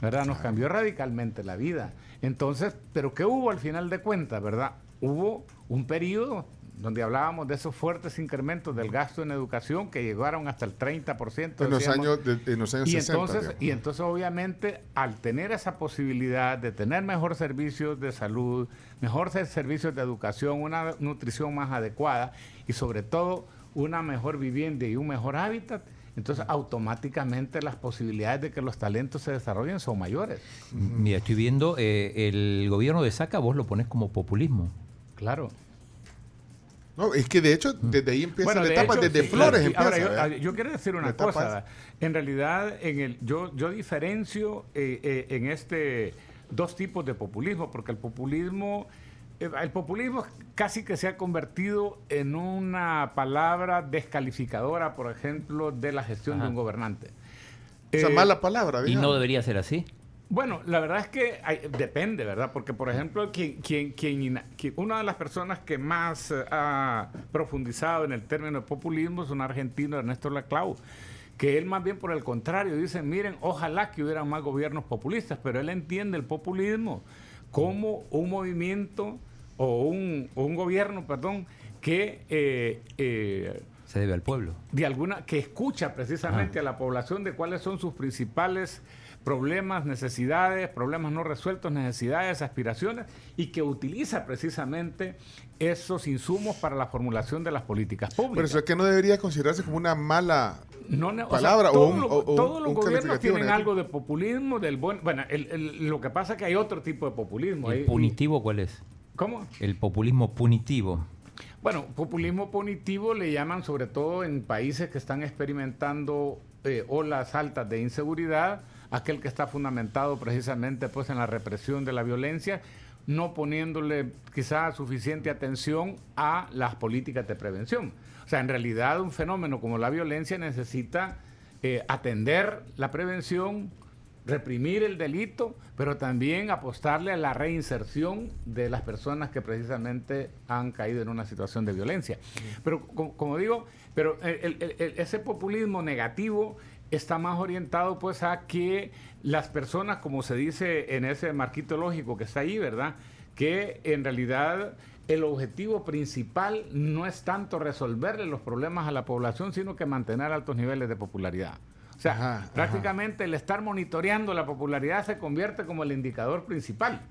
¿verdad? Nos cambió radicalmente la vida. Entonces, ¿pero qué hubo al final de cuentas, verdad? Hubo un periodo donde hablábamos de esos fuertes incrementos del gasto en educación que llegaron hasta el 30%. En los, años, en los años y Entonces, y entonces, obviamente, al tener esa posibilidad de tener mejores servicios de salud, mejores servicios de educación, una nutrición más adecuada y sobre todo una mejor vivienda y un mejor hábitat, entonces automáticamente las posibilidades de que los talentos se desarrollen son mayores. Mira, estoy viendo, eh, el gobierno de Saca vos lo pones como populismo. Claro. No, es que de hecho desde ahí empieza la etapa, desde Flores empieza. yo, quiero decir una cosa, en realidad en el, yo, yo diferencio eh, eh, en este dos tipos de populismo, porque el populismo eh, el populismo casi que se ha convertido en una palabra descalificadora, por ejemplo, de la gestión de un gobernante. Esa eh, mala palabra. ¿Y no debería ser así? Bueno, la verdad es que depende, ¿verdad? Porque, por ejemplo, quien, quien, quien, una de las personas que más ha profundizado en el término de populismo es un argentino, Ernesto Laclau, que él más bien por el contrario dice, miren, ojalá que hubiera más gobiernos populistas, pero él entiende el populismo como un movimiento o un, un gobierno, perdón, que... Eh, eh, se debe al pueblo. De alguna, que escucha precisamente a la población de cuáles son sus principales problemas, necesidades, problemas no resueltos, necesidades, aspiraciones, y que utiliza precisamente esos insumos para la formulación de las políticas públicas. Pero eso es que no debería considerarse como una mala palabra o, un, Todos los gobiernos tienen algo de populismo, del buen... Bueno, lo que pasa es que hay otro tipo de populismo. ¿El punitivo cuál es? ¿Cómo? El populismo punitivo. Bueno, populismo punitivo le llaman sobre todo en países que están experimentando eh, olas altas de inseguridad, aquel que está fundamentado precisamente pues en la represión de la violencia, no poniéndole quizás suficiente atención a las políticas de prevención. O sea, en realidad un fenómeno como la violencia necesita eh, atender la prevención, reprimir el delito, pero también apostarle a la reinserción de las personas que precisamente han caído en una situación de violencia. Pero como, digo, pero ese populismo negativo está más orientado pues a que las personas, como se dice en ese marquito lógico que está ahí, ¿verdad? Que en realidad el objetivo principal no es tanto resolverle los problemas a la población, sino que mantener altos niveles de popularidad. O sea, prácticamente el estar monitoreando la popularidad se convierte como el indicador principal.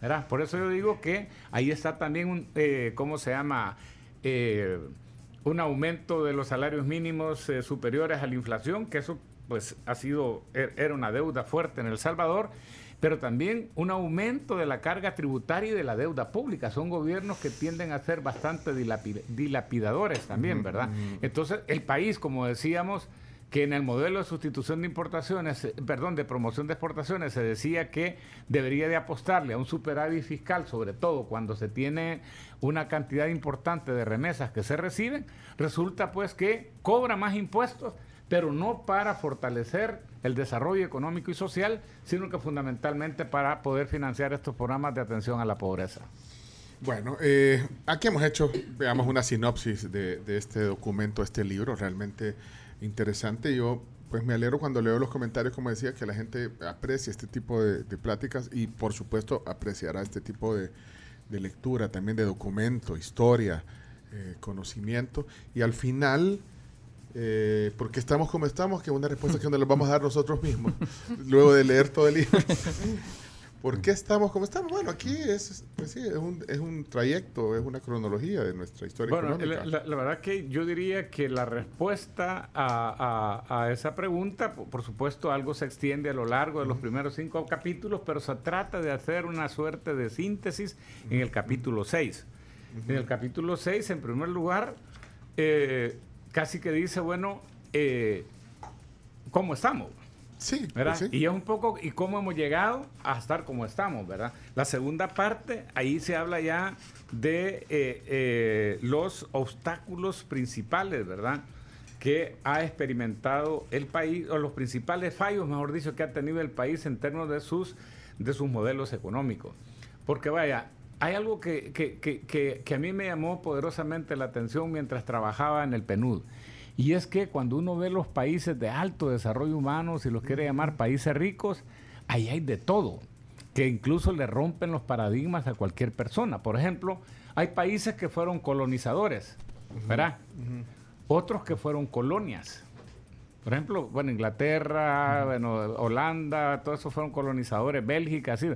¿verdad? Por eso yo digo que ahí está también un, eh, ¿cómo se llama? Eh, un aumento de los salarios mínimos eh, superiores a la inflación, que eso pues ha sido, er, era una deuda fuerte en El Salvador, pero también un aumento de la carga tributaria y de la deuda pública. Son gobiernos que tienden a ser bastante dilapidadores también, ¿verdad? Entonces, el país, como decíamos, que en el modelo de sustitución de importaciones, eh, perdón, de promoción de exportaciones, se decía que debería de apostarle a un superávit fiscal, sobre todo cuando se tiene una cantidad importante de remesas que se reciben, resulta pues que cobra más impuestos, pero no para fortalecer el desarrollo económico y social, sino que fundamentalmente para poder financiar estos programas de atención a la pobreza. Bueno, eh, aquí hemos hecho, veamos, una sinopsis de, de este documento, este libro, realmente interesante. Yo pues me alegro cuando leo los comentarios, como decía, que la gente aprecia este tipo de, pláticas y por supuesto apreciará este tipo de, lectura, también de documento, historia, eh, conocimiento. Y al final, eh, porque estamos como estamos, que una respuesta que nos la vamos a dar nosotros mismos, luego de leer todo el libro. ¿Por qué estamos como estamos? Bueno, aquí es, pues sí, es, un, es un trayecto, es una cronología de nuestra historia Bueno, económica. la, la- la verdad que yo diría que la respuesta a, a- a esa pregunta, por, por supuesto, algo se extiende a lo largo de los primeros cinco capítulos, pero se trata de hacer una suerte de síntesis en el capítulo 6. En el capítulo 6, en primer lugar, eh, casi que dice, bueno, eh, ¿cómo estamos? Sí, ¿verdad? pues sí. Y es un poco, ¿y cómo hemos llegado a estar como estamos, verdad? La segunda parte, ahí se habla ya de eh, eh, los obstáculos principales, ¿verdad? Que ha experimentado el país, o los principales fallos, mejor dicho, que ha tenido el país en términos de sus, de sus modelos económicos. Porque vaya, hay algo que, que- que- que- que a mí me llamó poderosamente la atención mientras trabajaba en el PNUD. Y es que cuando uno ve los países de alto desarrollo humano, si los quiere llamar países ricos, ahí hay de todo, que incluso le rompen los paradigmas a cualquier persona. Por ejemplo, hay países que fueron colonizadores, ¿verdad? Otros que fueron colonias. Por ejemplo, bueno, Inglaterra, bueno, Holanda, todos esos fueron colonizadores, Bélgica, así.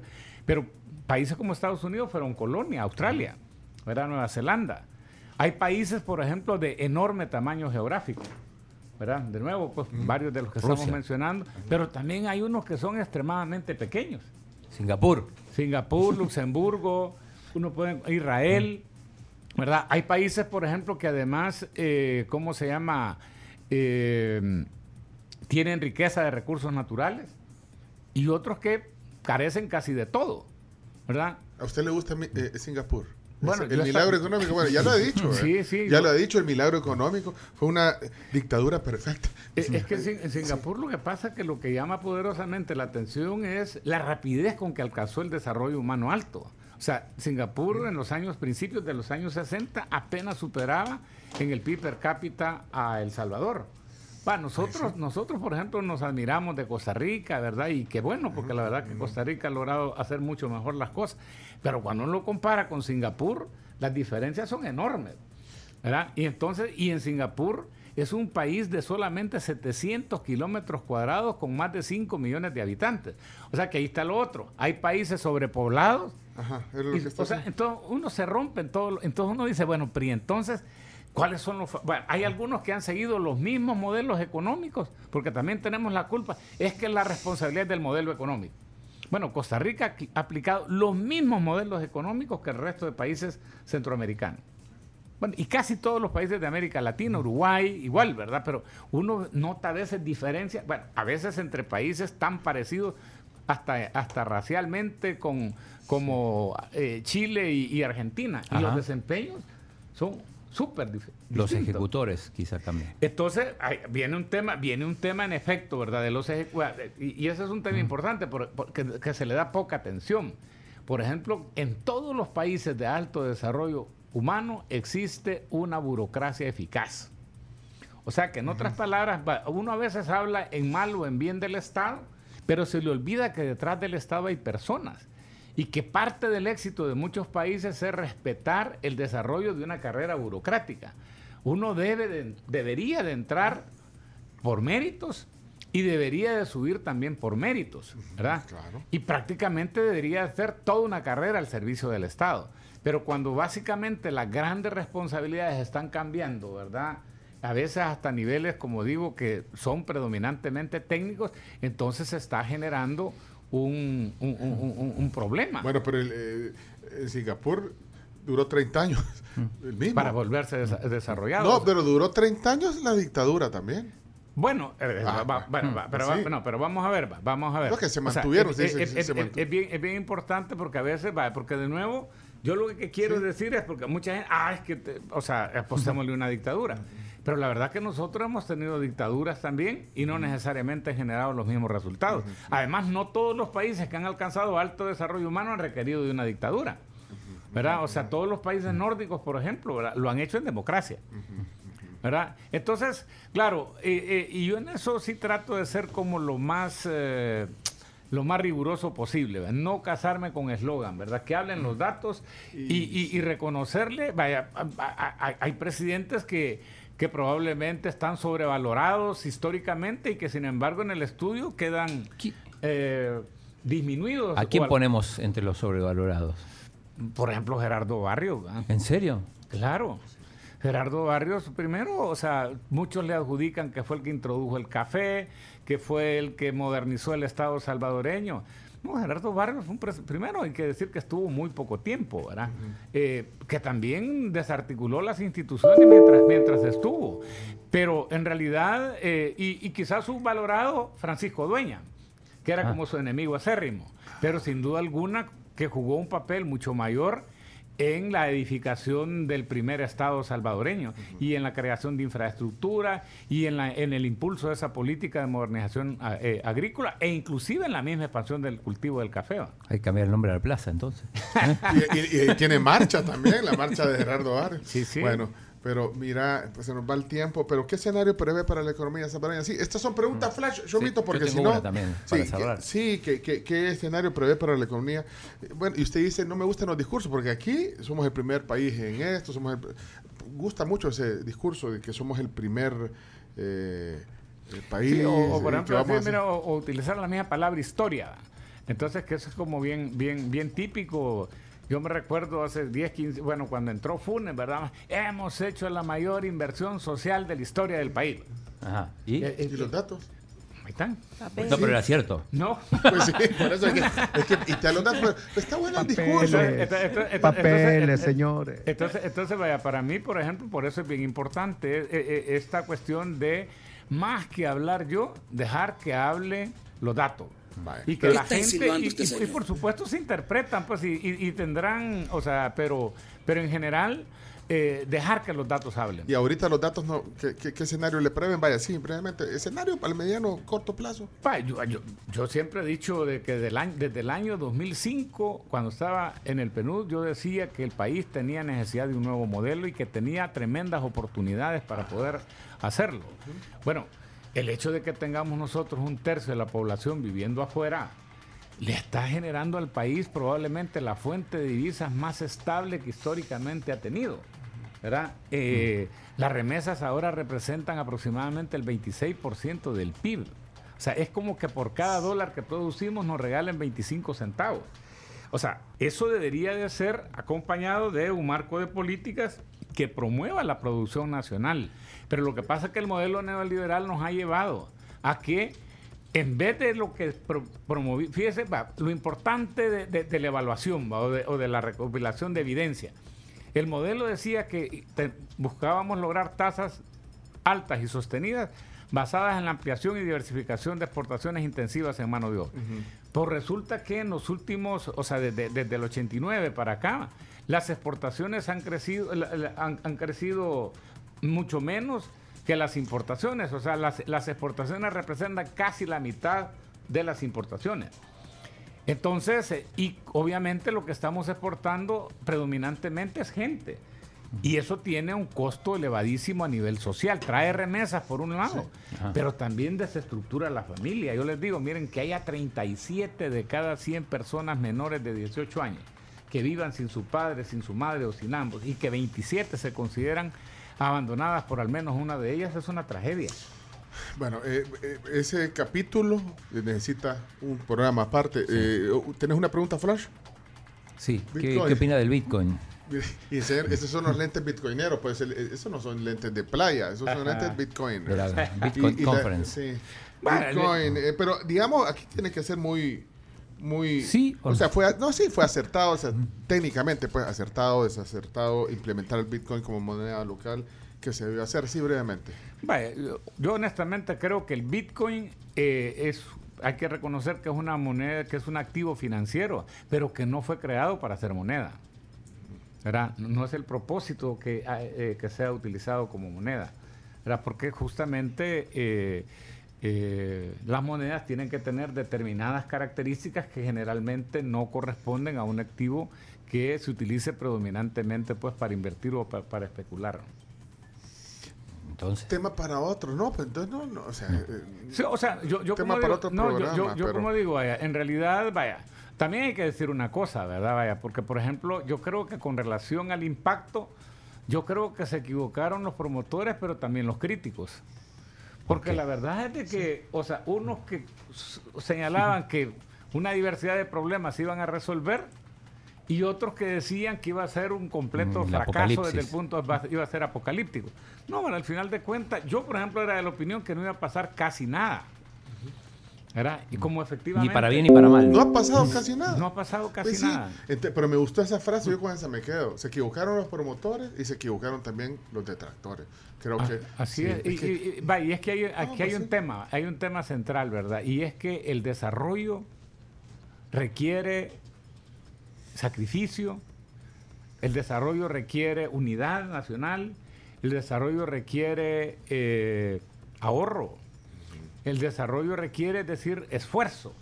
Pero países como Estados Unidos fueron colonia, Australia, ¿verdad? Nueva Zelanda. Hay países, por ejemplo, de enorme tamaño geográfico, ¿verdad? De nuevo, pues varios de los que estamos mencionando, pero también hay unos que son extremadamente pequeños. Singapur. Singapur, Luxemburgo, uno puede, Israel, ¿verdad? Hay países, por ejemplo, que además, eh, ¿cómo se llama? Eh, tienen riqueza de recursos naturales y otros que carecen casi de todo, ¿verdad? ¿A usted le gusta eh, Singapur? Bueno, el milagro está- económico, bueno, ya lo ha dicho. ¿eh? Sí, sí, Ya yo- lo ha dicho, el milagro económico fue una dictadura perfecta. Es, es que en Singapur lo que pasa es que lo que llama poderosamente la atención es la rapidez con que alcanzó el desarrollo humano alto. O sea, Singapur en los años, principios de los años 60, apenas superaba en el PIB per cápita a El Salvador. Va, nosotros, nosotros, por ejemplo, nos admiramos de Costa Rica, ¿verdad? Y qué bueno, porque la verdad que Costa Rica ha logrado hacer mucho mejor las cosas. Pero cuando uno lo compara con Singapur, las diferencias son enormes. ¿verdad? Y entonces, y en Singapur es un país de solamente 700 kilómetros cuadrados con más de 5 millones de habitantes. O sea que ahí está lo otro. Hay países sobrepoblados. Ajá, es lo y, que está o sea, entonces uno se rompe en todo. Entonces uno dice, bueno, pero ¿y entonces, ¿cuáles son los...? Bueno, hay algunos que han seguido los mismos modelos económicos, porque también tenemos la culpa. Es que la responsabilidad es del modelo económico. Bueno, Costa Rica ha aplicado los mismos modelos económicos que el resto de países centroamericanos. Bueno, y casi todos los países de América Latina, Uruguay, igual, ¿verdad? Pero uno nota a veces diferencias, bueno, a veces entre países tan parecidos, hasta, hasta racialmente, con, como eh, Chile y, y Argentina. Y los desempeños son súper Los ejecutores, quizá también. Entonces, ahí viene un tema, viene un tema en efecto, ¿verdad? De los ejecu- y, y ese es un tema importante por- porque que se le da poca atención. Por ejemplo, en todos los países de alto desarrollo humano existe una burocracia eficaz. O sea que en otras palabras, va- uno a veces habla en mal o en bien del Estado, pero se le olvida que detrás del Estado hay personas y que parte del éxito de muchos países es respetar el desarrollo de una carrera burocrática. Uno debe de- debería de entrar por méritos y debería de subir también por méritos, ¿verdad? claro. Y prácticamente debería hacer toda una carrera al servicio del Estado. Pero cuando básicamente las grandes responsabilidades están cambiando, ¿verdad? A veces hasta niveles, como digo, que son predominantemente técnicos, entonces se está generando un, un- un- un- problema Bueno, pero el, eh, Singapur duró 30 años. El mismo. para volverse desa- desarrollado. No, pero duró 30 años la dictadura también. Bueno, eh, Ah, va- bueno, va, pero, va- sí. no, pero vamos a ver, va, vamos a ver. Que se O sea, mantuvieron, es, sí, es- sí, es- sí, se es- mantu- es bien, es bien importante porque a veces va, porque de nuevo, yo lo que quiero decir es porque mucha gente, ah, es que, te- o sea, apostémosle una dictadura. Pero la verdad que nosotros hemos tenido dictaduras también y no necesariamente han generado los mismos resultados. Además, no todos los países que han alcanzado alto desarrollo humano han requerido de una dictadura. ¿Verdad? O sea, todos los países nórdicos, por ejemplo, ¿verdad? lo han hecho en democracia. ¿verdad? Entonces, claro, eh, eh, y yo en eso sí trato de ser como lo más... eh, lo más riguroso posible, ¿verdad? no casarme con eslogan, ¿verdad? Que hablen los datos y, y- y reconocerle, vaya, a- a- a- hay presidentes que, que probablemente están sobrevalorados históricamente y que sin embargo en el estudio quedan eh, disminuidos. ¿A quién ponemos entre los sobrevalorados? Por ejemplo, Gerardo Barrios. ¿En serio? Claro. Gerardo Barrios, primero, o sea, muchos le adjudican que fue el que introdujo el café, que fue el que modernizó el Estado salvadoreño. No, Gerardo Barrios fue un primero hay que decir que estuvo muy poco tiempo, ¿verdad? Eh, que también desarticuló las instituciones mientras, mientras estuvo. Pero en realidad, eh, y, y quizás subvalorado Francisco Dueña, que era Ah. como su enemigo acérrimo, pero sin duda alguna que jugó un papel mucho mayor en la edificación del primer Estado salvadoreño y en la creación de infraestructura y en, la- en el impulso de esa política de modernización eh, agrícola e inclusive en la misma expansión del cultivo del café. ¿va? Hay que cambiar el nombre a la plaza, entonces. Y, y- y tiene marcha también, la marcha de Gerardo Barrios. Sí, sí. Bueno, pero mira, pues se nos va el tiempo. Pero ¿qué escenario prevé para la economía salvadoreña? Sí, estas son preguntas flash, Sí, Chomito, yo porque tengo si no... una también para sí, cerrar. que- sí, ¿qué, escenario prevé para la economía? Eh, Bueno, y usted dice, no me gustan los discursos, porque aquí somos el primer país en esto, somos el- gusta mucho ese discurso de que somos el primer eh, eh, país. Sí, o, o eh, por que ejemplo, así, mira, o, o utilizar la misma palabra historia. Entonces, que eso es como bien, bien, bien típico. Yo me recuerdo hace 10, 15, bueno, cuando entró Funes, ¿verdad? Hemos hecho la mayor inversión social de la historia del país. Ajá. ¿Y? Eh, eh, ¿Y los datos? Ahí están. No, pero era cierto. No. Pues sí, por eso es que, es que y te lo pero está bueno el discurso. Papeles, entonces, señores. Entonces, entonces, vaya, para mí, por ejemplo, por eso es bien importante eh, eh, esta cuestión de, más que hablar yo, dejar que hable los datos. Y que la gente, y, usted, y- y señor. por supuesto se interpretan, pues, y, y- y tendrán, o sea, pero, pero en general, eh, dejar que los datos hablen. Y ahorita los datos, no, ¿qué, qué, qué escenario le prevén? Vaya, sí, brevemente. Escenario para el mediano, corto plazo. Pa, Yo, yo- yo siempre he dicho de que del año- desde el año 2005, cuando estaba en el PNUD, yo decía que el país tenía necesidad de un nuevo modelo y que tenía tremendas oportunidades para poder hacerlo. Bueno, el hecho de que tengamos nosotros un tercio de la población viviendo afuera le está generando al país probablemente la fuente de divisas más estable que históricamente ha tenido. ¿verdad? Eh, Las remesas ahora representan aproximadamente el 26% del PIB. O sea, es como que por cada dólar que producimos nos regalen 25 centavos. O sea, eso debería de ser acompañado de un marco de políticas que promueva la producción nacional. Pero lo que pasa es que el modelo neoliberal nos ha llevado a que en vez de lo que pro, promoví, fíjese, va, lo importante de, de- de la evaluación va, o, de, o de la recopilación de evidencia. El modelo decía que te- buscábamos lograr tasas altas y sostenidas basadas en la ampliación y diversificación de exportaciones intensivas en mano de obra. Pues resulta que en los últimos, o sea, desde, desde el 89 para acá, las exportaciones han crecido, han crecido mucho menos que las importaciones. O sea, las, las exportaciones representan casi la mitad de las importaciones. Entonces, eh, y obviamente lo que estamos exportando predominantemente es gente. Y eso tiene un costo elevadísimo a nivel social. Trae remesas por un lado, pero también desestructura la familia. Yo les digo, miren, que haya 37 de cada 100 personas menores de 18 años que vivan sin su padre, sin su madre o sin ambos, y que 27 se consideran abandonadas por al menos una de ellas, es una tragedia. Bueno, eh, eh, ese capítulo necesita un programa aparte. Eh, ¿Tenés una pregunta, Flash? Sí. ¿Qué, opina del Bitcoin? Y señor, esos son los lentes bitcoineros, pues el- esos no son lentes de playa, esos son lentes bitcoin. Bitcoin Y- y la- Conference. sí. Bitcoin, eh, pero digamos, aquí tiene que ser muy, muy... Sí o sea, fue, no, sí, fue acertado, o sea, técnicamente, pues, acertado, desacertado, implementar el Bitcoin como moneda local, que se debe hacer, sí, brevemente. Vaya, yo, honestamente creo que el Bitcoin eh, es, hay que reconocer que es una moneda, que es un activo financiero, pero que no fue creado para ser moneda. ¿verdad? No es el propósito que, eh, que sea utilizado como moneda. ¿verdad? Porque justamente eh, eh, las monedas tienen que tener determinadas características que generalmente no corresponden a un activo que se utilice predominantemente pues para invertir o pa- para especular. Entonces. Tema para otro, no, pues entonces no, no, o sea, eh, Sí, o sea, yo, yo Tema como para digo, otro no, yo- yo, programa, yo pero- como digo, vaya, en realidad, vaya, también hay que decir una cosa, ¿verdad? Vaya, porque por ejemplo, yo creo que con relación al impacto, yo creo que se equivocaron los promotores, pero también los críticos. Porque la verdad es de que, o sea, unos que señalaban que una diversidad de problemas se iban a resolver y otros que decían que iba a ser un completo Mm, fracaso desde el punto va- iba a ser apocalíptico. No, bueno, al final de cuentas, yo por ejemplo era de la opinión que no iba a pasar casi nada. ¿Verdad? Y como efectivamente... Ni para bien ni para mal. no ha pasado casi nada. No ha pasado casi Pues sí, nada. ente- pero me gustó esa frase, yo con esa me quedo. Se equivocaron los promotores y se equivocaron también los detractores. Creo Ah, que Así sí, es. Y, que- y- y- va, y es que hay, aquí pues hay un sí. tema, hay un tema central, ¿verdad? Y es que el desarrollo requiere sacrificio, el desarrollo requiere unidad nacional, el desarrollo requiere eh, ahorro, el desarrollo requiere, es decir, esfuerzo.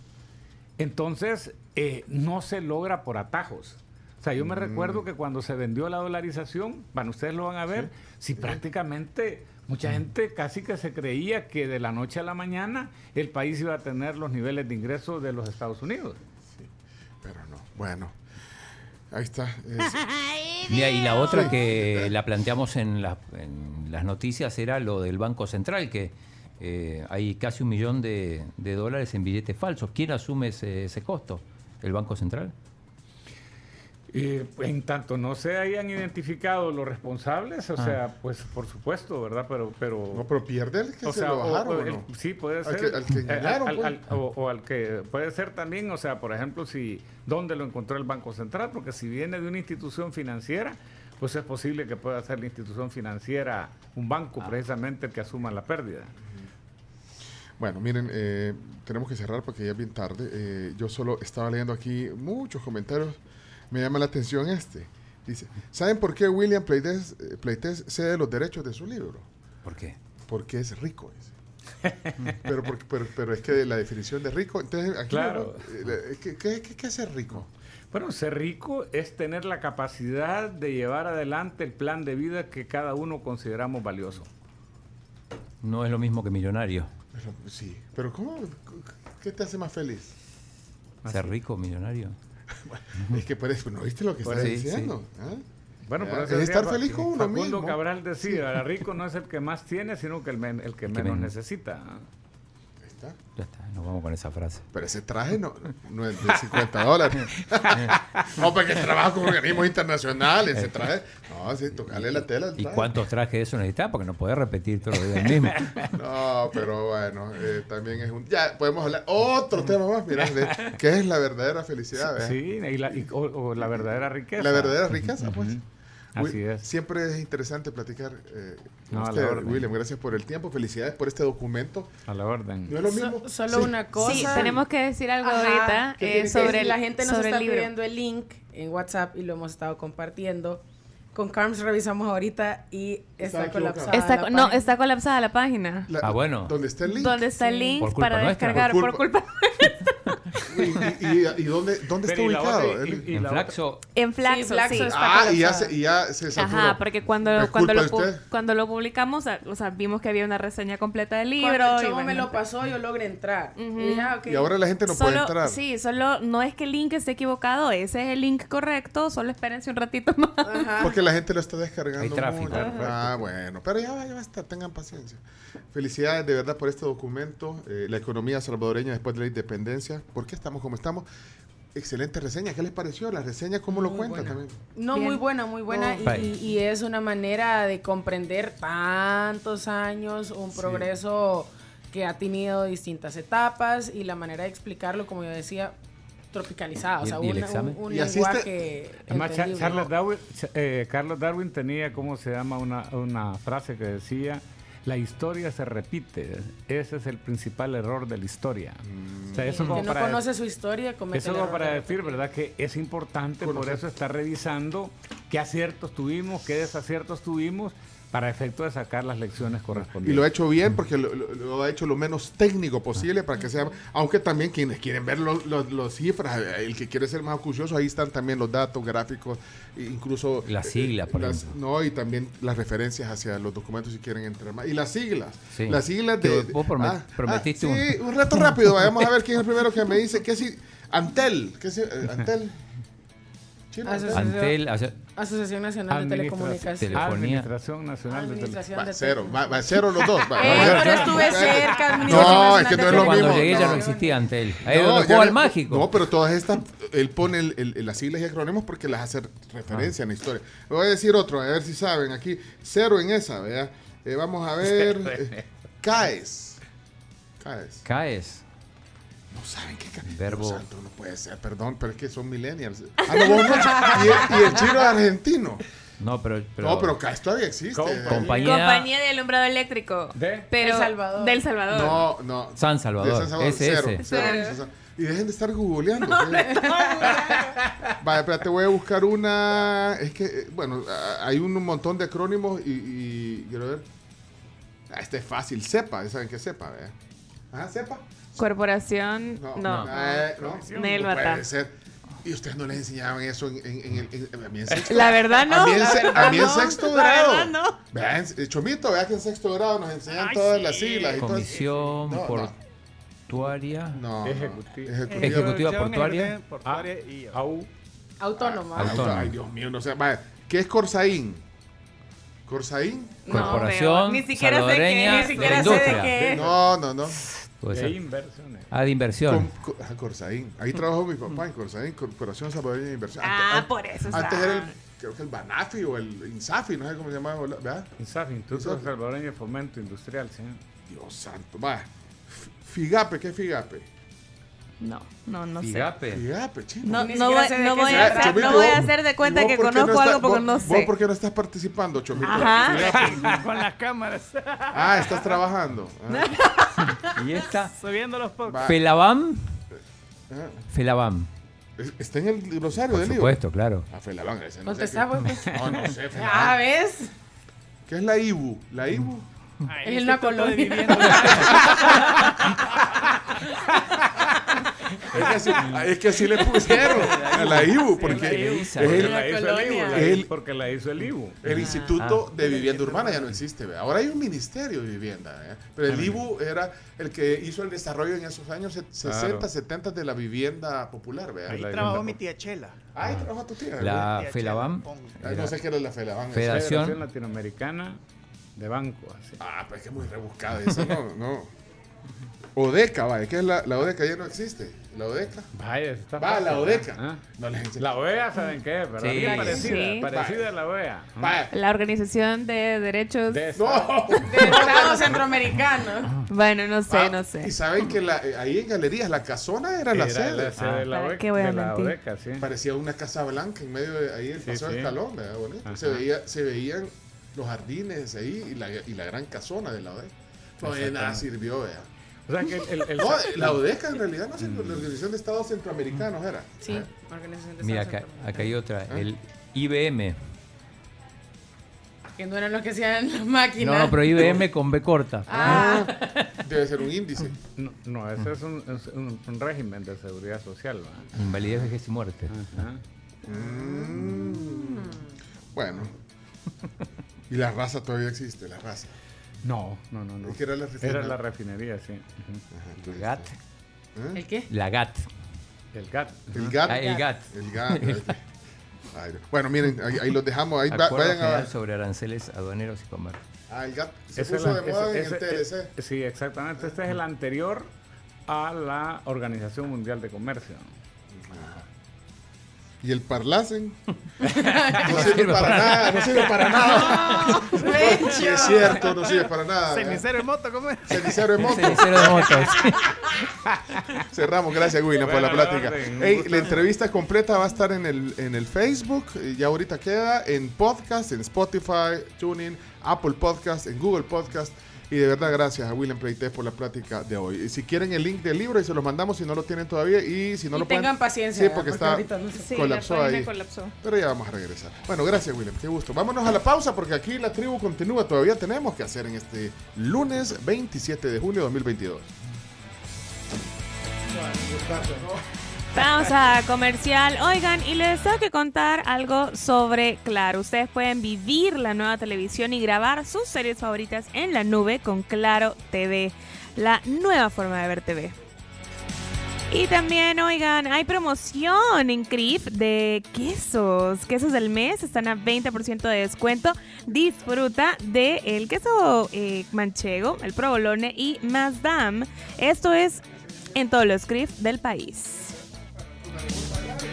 Entonces, eh, no se logra por atajos. O sea, yo me recuerdo que cuando se vendió la dolarización, bueno, ustedes lo van a ver, si prácticamente mucha gente casi que se creía que de la noche a la mañana el país iba a tener los niveles de ingresos de los Estados Unidos. pero no. Bueno, ahí está. Mira, y la otra que la planteamos en, la- en las noticias era lo del Banco Central, que eh, hay casi un millón de, de dólares en billetes falsos. ¿Quién asume ese, ese costo? ¿El Banco Central? Eh, en tanto no se hayan identificado los responsables, o Ah. sea, pues por supuesto, ¿verdad? Pero, pero no, pero pierde el que o se sea, lo bajaron. o ¿o el- no? sí, puede Al ser. que- al que eh, engañaron, al- pues. al- o, o al que puede ser también, o sea, por ejemplo, si dónde lo encontró el Banco Central, porque si viene de una institución financiera, pues es posible que pueda ser la institución financiera, un banco precisamente el que asuma la pérdida. Bueno, miren, eh, tenemos que cerrar porque ya es bien tarde. Eh, yo solo estaba leyendo aquí muchos comentarios. Me llama la atención este. Dice, ¿saben por qué William Pleites, eh, Pleites cede los derechos de su libro? ¿Por qué? Porque es rico, dice. pero, porque- pero, pero es que la definición de rico, entonces aquí Claro. eh, ¿qué, qué, qué- qué es ser rico? Bueno, ser rico es tener la capacidad de llevar adelante el plan de vida que cada uno consideramos valioso. No es lo mismo que millonario. Pero, sí, pero ¿cómo? ¿Qué te hace más feliz? Ser rico, millonario. Es que parece, ¿no viste lo que Por estás ahí, diciendo? ¿Ah? Bueno, por eso es estar feliz con uno Facundo mismo. Cabral decía, "El rico no es el que más tiene, sino que el, men- el que que menos menos. necesita. Está. Ya está, nos vamos con esa frase. Pero ese traje no, no es de 50 dólares. no, porque trabaja con organismos internacionales. Ese traje. No, sí, tocarle la tela. ¿Y cuántos trajes eso necesitas? Porque no podés repetir todo lo del mismo. No, pero bueno, eh, también es un. Ya, podemos hablar. Otro tema más, mira, de qué es la verdadera felicidad. ¿verdad? Sí, y la, y- o, o la verdadera riqueza. La verdadera riqueza, pues. Así es. Siempre es interesante platicar eh, con No, a la usted, orden. William. Gracias por el tiempo. Felicidades por este documento. A la orden. No es lo So- mismo. solo Sí. una cosa. Sí, tenemos que decir algo Ajá, ahorita ¿qué eh, sobre la gente nos sobre está el pidiendo el link en WhatsApp y lo hemos estado compartiendo. Con Carms revisamos ahorita y está colapsada. Está, la no, página. está colapsada la página. La- Ah, bueno. ¿Dónde está el link? ¿Dónde está el link culpa para nuestra. descargar? Por Por culpa. ¿Y, y- y- y dónde, dónde está ubicado? otra- y- El- y En la Flaxo, En Flaxo, Sí, Flaxo sí. está Ah, y ya, se, y ya se saturó. Ajá, porque cuando, cuando, lo, cuando lo publicamos, o sea, vimos que había una reseña completa del libro. Cuando el y chavo me lo pasó, yo logré entrar. Y dije, ah. Y ahora la gente no solo, puede entrar. Sí, solo no es que el link esté equivocado, ese es el link correcto, solo espérense un ratito más. Ajá. Porque la gente lo está descargando. Hay tráfico. mucho. Ah, bueno. Pero ya, va, ya basta, tengan paciencia. Felicidades de verdad por este documento. eh, la economía salvadoreña después de la independencia. ¿Por qué estamos como estamos? Excelente reseña. ¿Qué les pareció? La reseña, ¿cómo lo Muy cuentan buena. también? No, Bien. muy buena, muy buena. No. Y, es una manera de comprender tantos años, un Sí. progreso que ha tenido distintas etapas y la manera de explicarlo, como yo decía, tropicalizado. O ¿Y- sea, y el un, examen? un- un lenguaje Además, Cha- entendible. Charles Darwin, eh, Carlos Darwin tenía, ¿cómo se llama? Una, una frase que decía, la historia se repite. Ese es el principal error de la historia. O sea, eso como que no para, conoce su historia, comete eso como para de decir. ¿verdad? Que es importante, por eso estar revisando qué aciertos tuvimos, qué desaciertos tuvimos, para efecto de sacar las lecciones Y correspondientes. lo ha hecho bien porque lo, lo- lo ha hecho lo menos técnico posible para que sea, aunque también quienes quieren ver los los cifras, eh, el que quiere ser más acucioso, ahí están también los datos gráficos, e incluso... Las eh, siglas, por las- ejemplo. No, y también las referencias hacia los documentos si quieren entrar más. Y las siglas. Sí. Las siglas de... Que vos promet- prometiste un- Sí, un reto rápido. Vamos a ver quién es el primero que me dice. ¿Qué si Antel. ¿Qué si, eh, Antel? Asociación- Antel, hace- Asociación Nacional de Administración- Telecomunicaciones. Telefonía. Administración Nacional de Tele- Administración Va, de cero, va, va, cero los dos. va, Eh, va, pero cero. estuve cerca, Administración No, es que no es lo cuando mismo. llegué ya no existía Antel. Ahí No, donde ya juega mágico. No, pero todas estas, él pone el- el- las siglas y acrónimos porque las hace referencia en la historia. Le voy a decir otro, a ver si saben. Aquí, cero en esa, ¿verdad? Eh, vamos a ver. eh, CAES. CAES. Caes. No saben qué. Verbo. Dios santo, no puede ser, perdón, pero es que son millennials. Ah, no, vos no. Y, el- y el chino es argentino. No, pero, pero- no, pero CAES todavía existe. Com- compañía, Compañía de alumbrado eléctrico. ¿De? Pero El Salvador. Del Salvador. No, no. San Salvador, De San Salvador, SS. cero, cero, cero. Y dejen de estar googleando. ¿sí? Vaya, espérate, voy a buscar una. Es que, eh, bueno, hay un montón de acrónimos y. y quiero ver. Ah, este es fácil. CEPA, ¿saben qué es CEPA? vea? Ajá, CEPA. Corporación. No. Eh, no, Nel no puede ser. Y ustedes no les enseñaban eso en, en, en, el- en- a mí en sexto. La verdad no. A mí en, La se- verdad a mí en no. sexto La grado. verdad no. Vean, eh, Chomito, vea que en sexto grado nos enseñan todas las siglas. y todas- Comisión No, no. Portuaria. No. Ejecutiva. Ejecutiva. Ejecutiva Producción, portuaria. portuaria y AU. Autónoma. Ay, Autónoma. Ay, Dios mío, no sé. Vaya, ¿qué es Corsaín? ¿Corsaín? No, Corporación ni siquiera sé qué- Ni siquiera de sé de qué. No, no, no. Puede E ser. inversiones. Ah, de inversión. Ah, Corsaín. Ahí trabajó mi papá en Corsaín, Corporación Salvadoreña de Inversión. Ah, Antes- por eso Antes sabe. era el, creo que el Banafi o el Insafi, no sé cómo se llamaba, ¿verdad? INSAF, Instituto Insafi. Salvadoreño de Fomento Industrial, sí. Dios santo. Va. Figape, ¿qué es Figape? No, no, no sé. Figape. No, no, voy, sé no voy a Chomito, no voy a vos- hacer de cuenta ¿y vos que por conozco algo porque vos- no ¿Vos sé. por qué no estás participando, Chomito? Ajá. Con las cámaras. Ah, estás trabajando. Ah, Y esta. Subiendo los podcasts. va. Felabam. Ah, Felabam. es- Está en el glosario Por del libro. supuesto, claro. Ah, Felabán, ese no sé Contestá, qué- pues. No, no sé, Ah, Felabán. ¿ves? ¿Qué es la IBU? ¿La IBU? Es una colonia. Es que, así, es que así le pusieron a la IBU, porque la hizo el. IBU, la El- hizo- porque la hizo el IBU. el Instituto de Vivienda Urbana, ya no existe. ¿ve? Ahora hay un Ministerio de Vivienda, ¿eh? pero el IBU era el que hizo el desarrollo en esos años se- 60, Claro. 70 de la vivienda popular. ¿ve? Ahí La trabajó vivienda. mi tía Chela. Ahí trabaja tu tía. La Tía Felabam. Chela, no sé qué era la Felabán. esa. Federación. Latinoamericana de Bancos. así. Ah, pero es que es muy rebuscada esa, no, no. Odeca, vaya, ¿qué es la, la Odeca? Ya no existe. La Odeca. Vaya, está Va, fácil, la ¿eh? Odeca. Ah. No les. La OEA, ¿saben qué? ¿Verdad? Sí. Bien parecida, Sí. parecida a la OEA. ¿eh? Vaya. La Organización de Derechos. De No. De Estado Centroamericano. Bueno, no sé, Ah, no Y sé. saben que la- eh, ahí en Galerías, la casona era la Era sede. la sede de la ¿Para OEA. qué voy a de la mentir? ODECA, sí. Parecía una casa blanca en medio de ahí el Sí, paseo de sí. escalón, ¿verdad? Bonito. Se, veía, se veían los jardines ahí y la, y la gran casona de la Odeca. No de nada sirvió, vea. O sea que el, el- el- No, la Odeca en realidad no sirvió, la Organización de Estados Centroamericanos era. Sí, Organización de Mira, Estado acá, acá hay otra. ¿Eh? El IBM. Que no eran los que hacían las máquinas. No, no, pero IBM con B corta. Ah, Debe ser un índice. no, no, ese es un, es un- un régimen de seguridad social. ¿va? Invalidez, vejez y muerte. Ajá. Mm. Bueno. Y la raza todavía existe, la raza. No, no, no, no. Es que era la refinería. Era la refinería, sí. Ujú. GAT. ¿Eh? ¿el qué? La GAT. El GAT. El GAT. Ah, el GAT. El GAT. Ay, bueno, miren, ahí, ahí los dejamos. Ahí va- Acuerdo vayan a. sobre aranceles aduaneros y comercio. Ah, el GAT. Se Ese puso es la- de moda ese- en el TLC. eh, Sí, exactamente. Este es el anterior a la Organización Mundial de Comercio. Y el Parlacen. No sirve para nada, no sirve para nada. Sí, es cierto, no sirve para nada. ¿verdad? Cenicero en moto, ¿cómo es? Cenicero de moto. Cenicero de motos. Cerramos, gracias William por la plática. orden, Ey, la entrevista completa va a estar en el, en el Facebook, eh, ya ahorita queda, en podcast, en Spotify, TuneIn, Apple Podcast, en Google Podcast Y de verdad, gracias a William Pleites por la plática de hoy. Y si quieren el link del libro, y se los mandamos si no lo tienen todavía. Y si no Y lo pueden- tengan paciencia, Sí, porque, porque está no se- colapsó ahí. colapsó. Pero ya vamos a regresar. Bueno, gracias, William. Qué gusto. Vámonos a la pausa porque aquí la tribu continúa. Todavía tenemos que hacer en este lunes 27 de julio de 2022. Pausa comercial. Oigan, y les tengo que contar algo sobre Claro. Ustedes pueden vivir la nueva televisión y grabar sus series favoritas en la nube con Claro TV, la nueva forma de ver TV. Y también, oigan, hay promoción en CRIF de quesos. Quesos del mes están a 20% de descuento. Disfruta de el queso eh, manchego, el provolone y Mazdam. Esto es en todos los CRIF del país. Thank you.